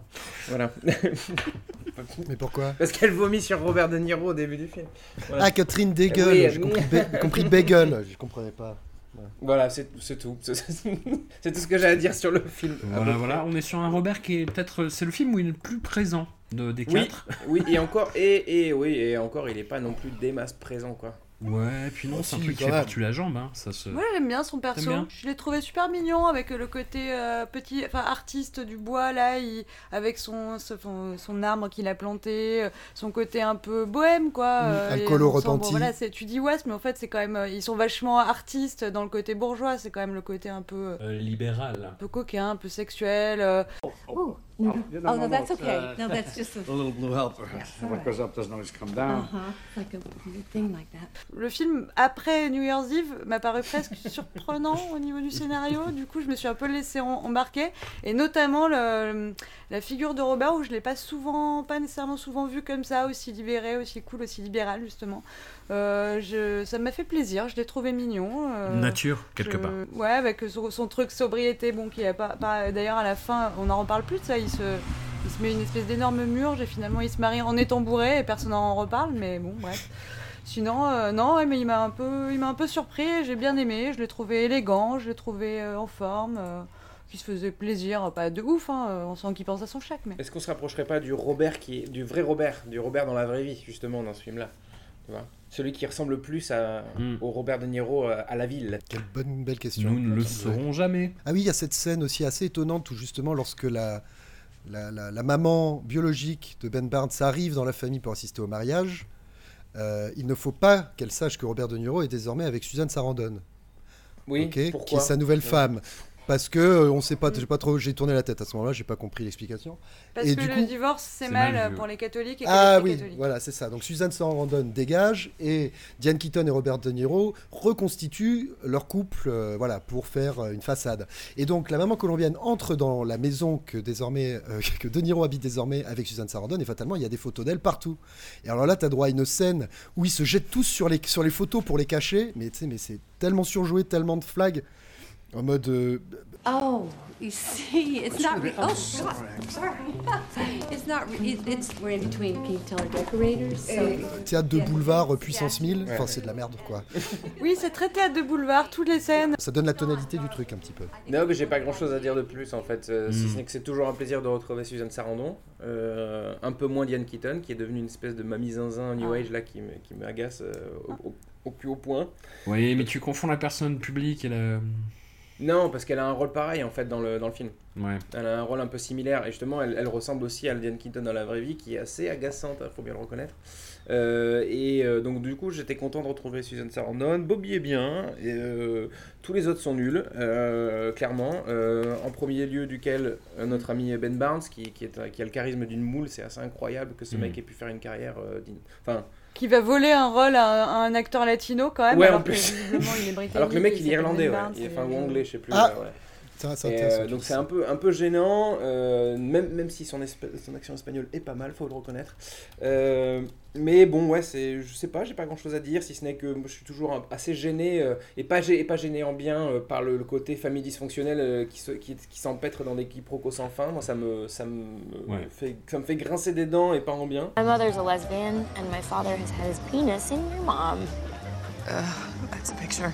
Voilà. Mais pourquoi? Parce qu'elle vomit sur Robert De Niro au début du film. Voilà. Ah, Catherine Degel, Oui, j'ai compris, compris Bagel, je comprenais pas. Ouais. Voilà, c'est c'est tout. C'est tout ce que j'ai à dire sur le film. Voilà, voilà, on est sur un Robert qui est peut-être. C'est le film où il est le plus présent de, des Oui, quatre. oui, et encore, et, et oui, et encore, il est pas non plus des masses présent, quoi. Ouais, puis non, Oh, c'est un truc qui fait par-dessus la jambe, hein. Ça se. Moi j'aime bien son perso. Bien Je l'ai trouvé super mignon avec le côté euh, petit, enfin artiste du bois là, il- avec son, son, son arbre qu'il a planté, euh, son côté un peu bohème quoi. Mm, euh, alcoolo sent, bon, repenti. voilà, c'est- tu dis ouest, mais en fait c'est quand même, euh, ils sont vachement artistes dans le côté bourgeois. C'est quand même le côté un peu, Euh, libéral. un peu coquin, un peu sexuel. euh. Oh, Oh know, no, that's it's, okay. uh, No, that's just a. The little blue helper. Yes, all what right. goes up doesn't always come down. Uh-huh. Like a thing like that. Le film après New Year's Eve m'a paru presque surprenant au niveau du scénario. Du coup, je me suis un peu laissé en- embarquer. Et notamment le- la figure de Robert, où je l'ai pas souvent, pas nécessairement souvent vu comme ça, aussi libéré, aussi cool, aussi libéral, justement. Euh, je, ça m'a fait plaisir, je l'ai trouvé mignon. euh, Nature, quelque je- part. Ouais, avec son, son truc sobriété, bon, qui a pas. pas- D'ailleurs, à la fin, on n'en reparle plus de ça. Il se, il se met une espèce d'énorme murge et finalement, il se marie en étant bourré et personne n'en reparle, mais bon, bref. Sinon, euh, non, ouais, mais il m'a un peu, il m'a un peu surpris. J'ai bien aimé. Je l'ai trouvé élégant. Je l'ai trouvé euh, en forme. euh, qui se faisait plaisir, pas de ouf. Hein, on sent qu'il pense à son chèque, mais. Est-ce qu'on se rapprocherait pas du Robert qui est, du vrai Robert, du Robert dans la vraie vie, justement, dans ce film-là Tu vois? Celui qui ressemble le plus à, Mm. au Robert De Niro euh, à la ville. Quelle bonne, belle question. Nous ne le saurons jamais. Ah oui, il y a cette scène aussi assez étonnante où justement lorsque la, la, la- la maman biologique de Ben Barnes arrive dans la famille pour assister au mariage, euh, il ne faut pas qu'elle sache que Robert De Niro est désormais avec Suzanne Sarandon, Oui, ok, qui est sa nouvelle Ouais. femme. Parce que euh, on sait pas, j'ai pas trop, j'ai tourné la tête à ce moment-là, j'ai pas compris l'explication. Parce Et que du le coup- divorce, c'est mal, pour les catholiques et Ah les oui, catholiques. voilà, c'est ça. Donc Suzanne Sarandon dégage et Diane Keaton et Robert De Niro reconstituent leur couple, euh, voilà, pour faire euh, une façade. Et donc la maman colombienne entre dans la maison que désormais euh, que De Niro habite désormais avec Suzanne Sarandon et fatalement il y a des photos d'elle partout. Et alors là, tu as droit à une scène où ils se jettent tous sur les sur les photos pour les cacher, mais tu sais, mais c'est tellement surjoué, tellement de flags. En mode. euh, Oh, you see, it's not. Re- oh, God, sorry. it's not. Re- it, it's we're in between Pink Teller decorators. So théâtre de boulevard euh, puissance 1000. Enfin, c'est de la merde, quoi. Oui, c'est très théâtre de boulevard, toutes les scènes. Ça donne la tonalité du truc un petit peu. Non, mais j'ai pas grand chose à dire de plus en fait, euh, si Mm. ce n'est que c'est toujours un plaisir de retrouver Suzanne Sarandon. Euh, un peu moins Diane Keaton, qui est devenue une espèce de mamie zinzin New Ah. Age là qui me- qui m'agace euh, au, au- au plus haut point. Oui, mais tu confonds la personne publique et la. Non, parce qu'elle a un rôle pareil en fait dans le, dans le film. Ouais. Elle a un rôle un peu similaire et justement elle, elle ressemble aussi à Diane Keaton dans la vraie vie qui est assez agaçante, il faut bien le reconnaître. Euh, et euh, donc du coup j'étais content de retrouver Suzanne Sarandon, Bobby est bien, et, euh, tous les autres sont nuls, clairement. En premier lieu duquel notre ami Ben Barnes qui, qui, est, qui a le charisme d'une moule, c'est assez incroyable que ce Mm. mec ait pu faire une carrière. Enfin, Qui va voler un rôle à un, à un acteur latino quand même. Ouais, alors en que plus. visiblement, il est britannique. Alors que le mec il est irlandais, ouais. Barnes, Il est, et- enfin, ou anglais, je sais plus. Ah. ouais. Ça, Et, euh, donc c'est un peu, un peu gênant, euh, même, même si son, action espagnole est pas mal, faut le reconnaître. Euh, mais bon, ouais, c'est, je sais pas, j'ai pas grand chose à dire, si ce n'est que moi, je suis toujours assez gêné, euh, et, pas et pas gêné en bien euh, par le, le côté famille dysfonctionnelle euh, qui, se, qui, qui s'empêtre dans des quiproquos sans fin. Moi, ça me, ça, me Ouais. fait, ça me fait grincer des dents et pas en bien. My mother's a lesbian, and my father has had his penis in your mom. that's a picture.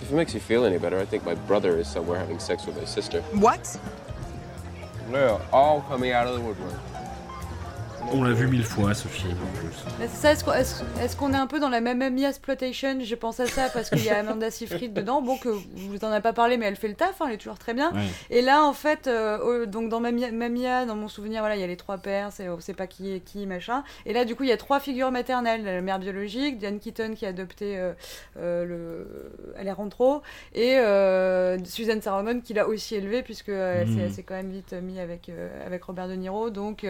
If it makes you feel any better, I think my brother is somewhere having sex with my sister. What? They're all coming out of the woodwork. On l'a vu mille fois ce film en plus. Est-ce qu'on est un peu dans la même Mamie exploitation? Je pense à ça parce qu'il y a Amanda Seyfried dedans. Bon, que vous en avez pas parlé, mais elle fait le taf, hein, elle est toujours très bien. Ouais. Et là, en fait, euh, donc dans Mamia, Mamia, dans mon souvenir, voilà, il y a les trois pères, on sait pas qui est qui, machin. Et là, du coup, il y a trois figures maternelles la mère biologique, Diane Keaton qui a adopté euh, euh, le Alejandro, et euh, Suzanne Sarandon qui l'a aussi élevé, puisque euh, elle s'est- Mhm. elle s'est quand même vite mis avec, avec Robert De Niro. Donc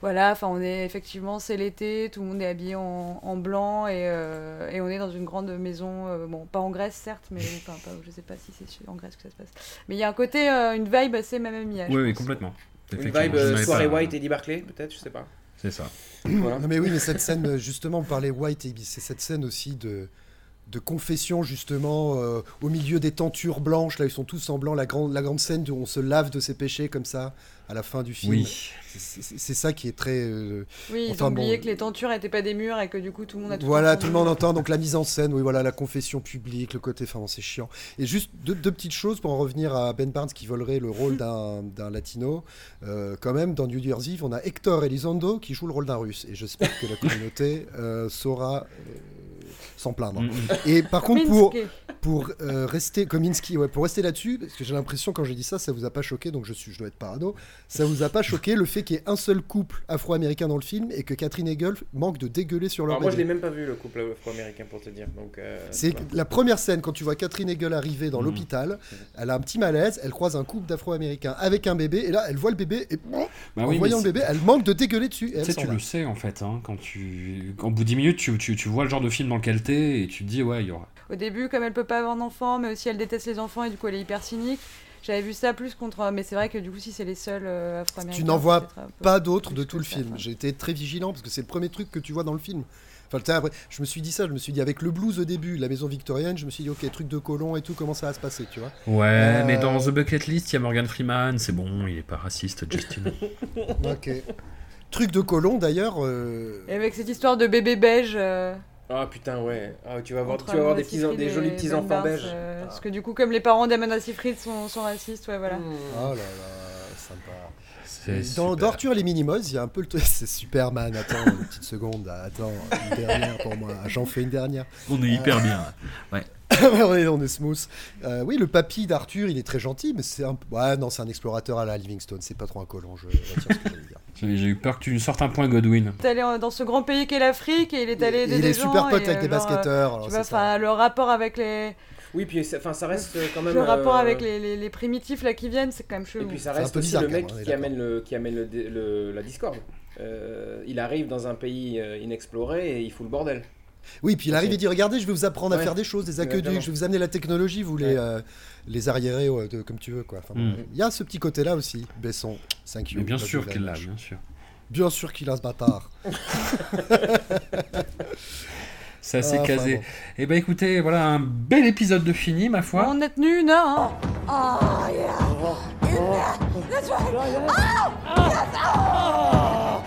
voilà, enfin, on est effectivement, c'est l'été, tout le monde est habillé en, en blanc, et, euh, et on est dans une grande maison, euh, bon, pas en Grèce certes, mais enfin, pas, je sais pas si c'est en Grèce que ça se passe. Mais il y a un côté, euh, une vibe assez Mia. je Oui, oui, complètement. Une vibe euh, soirée pas- White, Eddie Barclay, peut-être, je sais pas. C'est ça. Voilà. Non mais oui, mais cette scène, justement, on parlait White et c'est cette scène aussi de, de confession, justement, euh, au milieu des tentures blanches, là, ils sont tous en blanc, la grande, la grande scène où on se lave de ses péchés, comme ça, à la fin du film. Oui. C'est- ça qui est très... euh, Oui, ils enfin, ont bon, oublié que les tentures n'étaient pas des murs et que du coup tout le monde a tout Voilà, tout le monde entend, donc la mise en scène, oui, voilà, la confession publique, le côté, enfin, c'est chiant. Et juste deux, deux petites choses pour en revenir à Ben Barnes qui volerait le rôle d'un d'un latino. Euh, quand même, dans New Year's Eve, on a Hector Elizondo qui joue le rôle d'un russe. Et j'espère que la communauté euh, saura euh, s'en plaindre. Mm, Et par contre, pour, Kominsky. pour euh, rester, Kominsky, ouais, pour rester là-dessus, parce que j'ai l'impression quand j'ai dit ça, ça vous a pas choqué, donc je, suis, je dois être parano, ça vous a pas choqué le fait qu'il y ait un seul couple afro-américain dans le film et que Catherine Hegel manque de dégueuler sur leur Alors moi, je l'ai même pas vu, le couple afro-américain, pour te dire. Donc, euh, C'est voilà. la première scène quand tu vois Catherine Hegel arriver Mm. dans l'hôpital. Elle a un petit malaise, elle croise un couple d'afro-américains avec un bébé, et là elle voit le bébé, et Bah en oui, voyant le bébé, elle manque de dégueuler dessus. Et Tu sais, tu va. le sais en fait, hein, quand tu. Au bout de 10 minutes, tu, tu, tu vois le genre de film dans lequel et tu te dis, ouais, il y aura. Au début, comme elle peut pas avoir d'enfants, mais aussi elle déteste les enfants et du coup elle est hyper cynique. J'avais vu ça plus contre. Mais c'est vrai que du coup, si c'est les seuls euh, afro-américains. Tu n'en vois pas d'autres de tout le ça, film. J'ai été très vigilant parce que c'est le premier truc que tu vois dans le film. Enfin, après, je me suis dit ça, je me suis dit avec le blues au début, la maison victorienne, je me suis dit ok, truc de colon et tout, comment ça va se passer, tu vois Ouais, Euh, mais dans The Bucket List, il y a Morgan Freeman, c'est bon, il est pas raciste, Justin. Ok. Truc de colon d'ailleurs. euh, Et avec cette histoire de bébé beige. Euh, Ah putain, ouais. Ah, tu vas avoir, entre tu vas avoir des, petits, des jolis petits Ben enfants belges. euh, Parce que du coup, comme les parents d'Amanda Seyfried sont, sont racistes, ouais, voilà. Oh là là, sympa. C'est Dans, super. dans Arthur et les Minimos, il y a un peu le truc. C'est Superman, attends, une petite seconde, attends, une dernière pour moi. J'en fais une dernière. On est hyper bien. Ouais. on, est, on est smooth. Euh, oui, le papy d'Arthur, il est très gentil, mais c'est un peu. Ouais, non, c'est un explorateur à la Livingstone, c'est pas trop un colon, je retire ce que j'allais dire. J'ai eu peur que tu sortes un point Godwin. Il est allé dans ce grand pays qu'est l'Afrique et il est allé il des est gens super pote avec des euh, basketteurs, alors Tu c'est vois, ça. enfin, le rapport avec les. Oui, puis enfin, ça reste euh, quand même. Le rapport euh, avec les, les, les primitifs là qui viennent, c'est quand même chelou. Et puis ça reste peu aussi bizarre, le mec est qui amène, le, qui amène le, la discorde. Euh, il arrive dans un pays inexploré et il fout le bordel. Oui, puis il arrive et dit Regardez, je vais vous apprendre à Ouais. faire des choses, des aqueducs, Exactement. je vais vous amener la technologie, vous les, euh, les arriérez ouais, de- comme tu veux. quoi. Enfin, bon, Mm. Il y a ce petit côté-là aussi, Besson. Thank you. Mais bien sûr qu'il l'a, bien sûr. Bien sûr qu'il a ce bâtard. Ça s'est Ah, enfin, casé. bon. Et ben écoutez, voilà un bel épisode de fini, ma foi. On a tenu une heure. Oh, yeah. In there. That's right. Oh! Yes. Oh!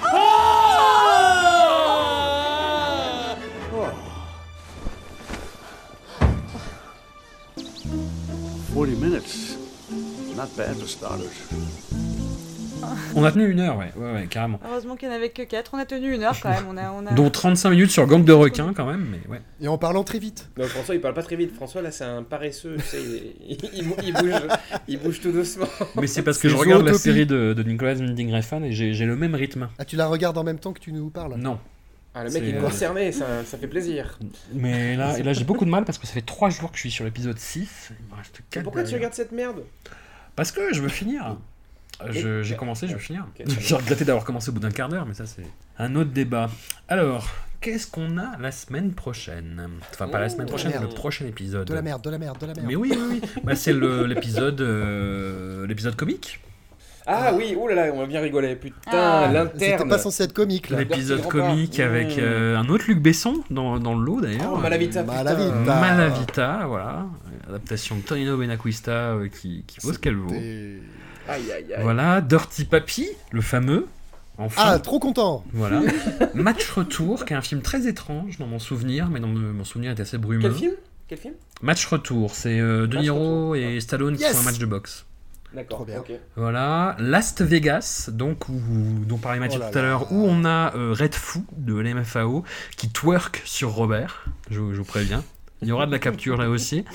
40 minutes. Not bad for starters. On a tenu une heure, ouais, ouais, ouais carrément. Heureusement qu'il n'y en avait que 4. On a tenu une heure quand même. On a, on a... Dont 35 minutes sur Gang de requins, quand même, mais ouais. Et en parlant très vite. Non, François, il parle pas très vite. François, là, c'est un paresseux. Tu sais, il, il- il bou- il bouge, il bouge tout doucement. Mais c'est parce que je regarde la série de, de Nicolas Winding Refn et j'ai j'ai le même rythme. Ah, tu la regardes en même temps que tu nous parles? Non. Ah, le mec, est euh, concerné, ça, ça fait plaisir. Mais là, et là j'ai beaucoup de mal parce que ça fait 3 jours que je suis sur l'épisode 6. Il me reste Mais 4 pourquoi tu regardes cette merde? Parce que je veux finir. J'ai commencé, je veux finir. Ok, très bien. J'ai regretté d'avoir commencé au bout d'un quart d'heure, mais ça c'est un autre débat. Alors, qu'est-ce qu'on a la semaine prochaine? Enfin, pas la semaine prochaine, le prochain épisode. De la merde, de la merde, de la merde. Mais oui, oui, oui. Bah, c'est le- l'épisode euh, l'épisode comique. Ah oui, oh là là, on va bien rigoler. Putain, Ah. l'interne. C'était pas censé être comique là. L'épisode comique avec Mmh. euh, un autre Luc Besson dans, dans le lot d'ailleurs. Oh, Malavita. Malavita. Malavita, voilà. Adaptation de Tonino Benacquista euh, qui, qui vaut ce qu'elle vaut. Aïe, aïe, aïe. Voilà, Dirty Papi, le fameux. Enfin. Ah, trop content Voilà. Match Retour, qui est un film très étrange dans mon souvenir, mais dans mon souvenir est assez brumeux. Quel film? Quel film? Match Retour, c'est euh, De Niro et Stallone qui font un match de boxe. D'accord, ok. Voilà, Last Vegas, donc où, dont parlait Mathieu Oh tout à l'heure, où on a euh, Red Fou de l'MFAO qui twerk sur Robert, je, je vous préviens. Il y aura de la capture là aussi.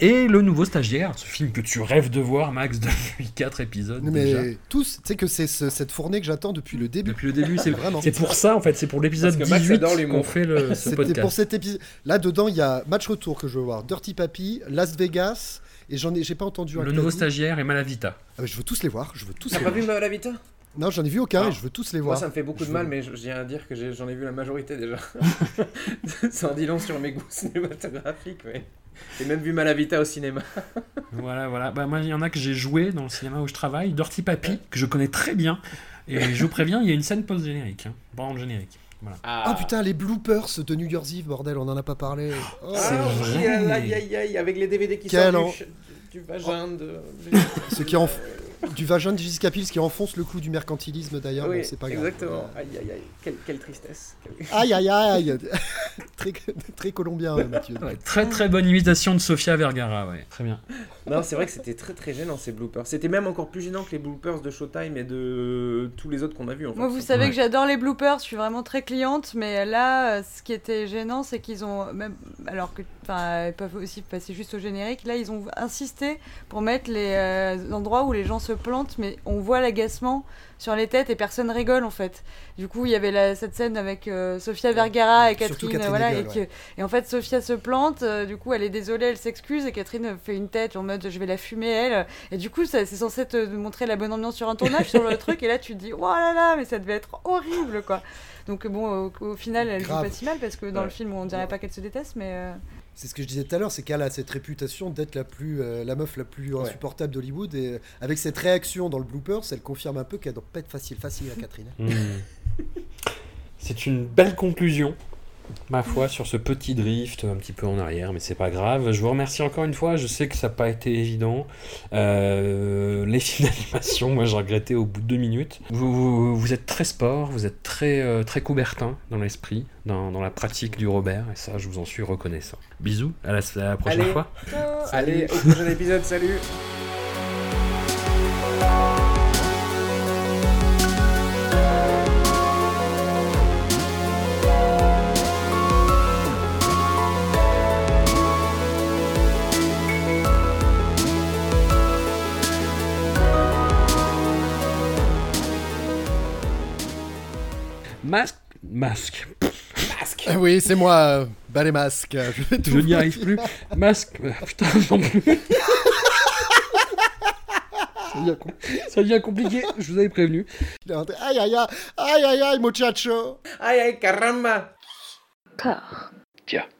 Et le nouveau stagiaire, ce film que tu rêves de voir, Max, depuis 4 épisodes. déjà. Mais tous, tu sais que c'est ce- cette fournée que j'attends depuis le début. Depuis le début, c'est Vraiment. c'est pour ça en fait, c'est pour l'épisode Parce que Max 18 adore l'humour. qu'on fait le, ce podcast. pour cet épisode. Là dedans, il y a Match Retour que je veux voir, Dirty Papi, Las Vegas, et j'en ai, j'ai pas entendu un. Le nouveau stagiaire et Malavita. Ah, je veux tous les voir. Je veux tous T'as les pas voir. vu Malavita? Non, j'en ai vu aucun Ah. et je veux tous les Moi, voir. ça me fait beaucoup Je de mal, veux- mais tiens à dire que j'ai- j'en ai vu la majorité déjà. ça en dit long sur mes goûts cinématographiques, mais j'ai même vu Malavita au cinéma. Voilà, voilà. Bah, moi, il y en a que j'ai joué dans le cinéma où je travaille, Dirty Papi, que je connais très bien. Et je vous préviens, il y a une scène post-générique, hein, le générique. Voilà. Ah putain, les bloopers de New Year's Eve, bordel, on en a pas parlé. Oh. C'est Ah, vrai. aïe, aïe, aïe, aïe, avec les DVD qui Quel sortent en- du, du vagin de... Ce qui en du vagin de Jessica Pills qui enfonce le clou du mercantilisme d'ailleurs, oui, bon, c'est pas grave. exactement. Aïe, aïe, aïe. Quelle, quelle tristesse. Aïe aïe aïe très, très colombien, Mathieu. Très très bonne imitation de Sofia Vergara, ouais. Très bien. Non, c'est vrai que c'était très très gênant ces bloopers. C'était même encore plus gênant que les bloopers de Showtime et de tous les autres qu'on a vus. En fait. Moi, vous savez que j'adore les bloopers, je suis vraiment très cliente, mais là, euh, ce qui était gênant, c'est qu'ils ont, même, alors que, enfin, ils peuvent aussi passer juste au générique, là, ils ont insisté pour mettre les euh, endroits où les gens se plantent, mais on voit l'agacement sur les têtes et personne rigole en fait. Du coup, il y avait la- cette scène avec euh, Sofia Vergara et Catherine, Catherine voilà, Et, que- ouais. et en fait, Sofia se plante, euh, du coup, elle est désolée, elle s'excuse, et Catherine fait une tête en mode je vais la fumer, elle. Et du coup, c'est censé te montrer la bonne ambiance sur un tournage, sur le truc, et là, tu te dis, oh là là, mais ça devait être horrible, quoi. Donc, bon, au, au final, elle joue pas si mal, parce que dans Ouais. le film, on dirait pas qu'elle se déteste, mais. euh, C'est ce que je disais tout à l'heure, c'est qu'elle a cette réputation d'être la plus, euh, la meuf la plus insupportable d'Hollywood et euh, avec cette réaction dans le bloopers, elle confirme un peu qu'elle doit pas être facile, facile à Catherine. Hmm. C'est une belle conclusion, ma foi, sur ce petit drift un petit peu en arrière, mais c'est pas grave. Je vous remercie encore une fois. Je sais que ça n'a pas été évident. Euh, les films d'animation, moi, j'ai regretté au bout de deux minutes. Vous, vous, vous êtes très sport, vous êtes très, euh, très coubertin dans l'esprit, dans, dans la pratique du Robert, et ça, je vous en suis reconnaissant. Bisous, à la, à la prochaine Allez, fois. Allez, au prochain épisode, salut Masque. Masque. Masque. Ah oui, c'est moi, bah les masques. Je, n'y arrive plus. Masque. euh, Putain, non plus. Ça devient, ça devient compliqué, je vous avais prévenu. Aïe aïe aïe, aïe aïe aïe, muchacho. Aïe aïe, caramba Corps. Tiens.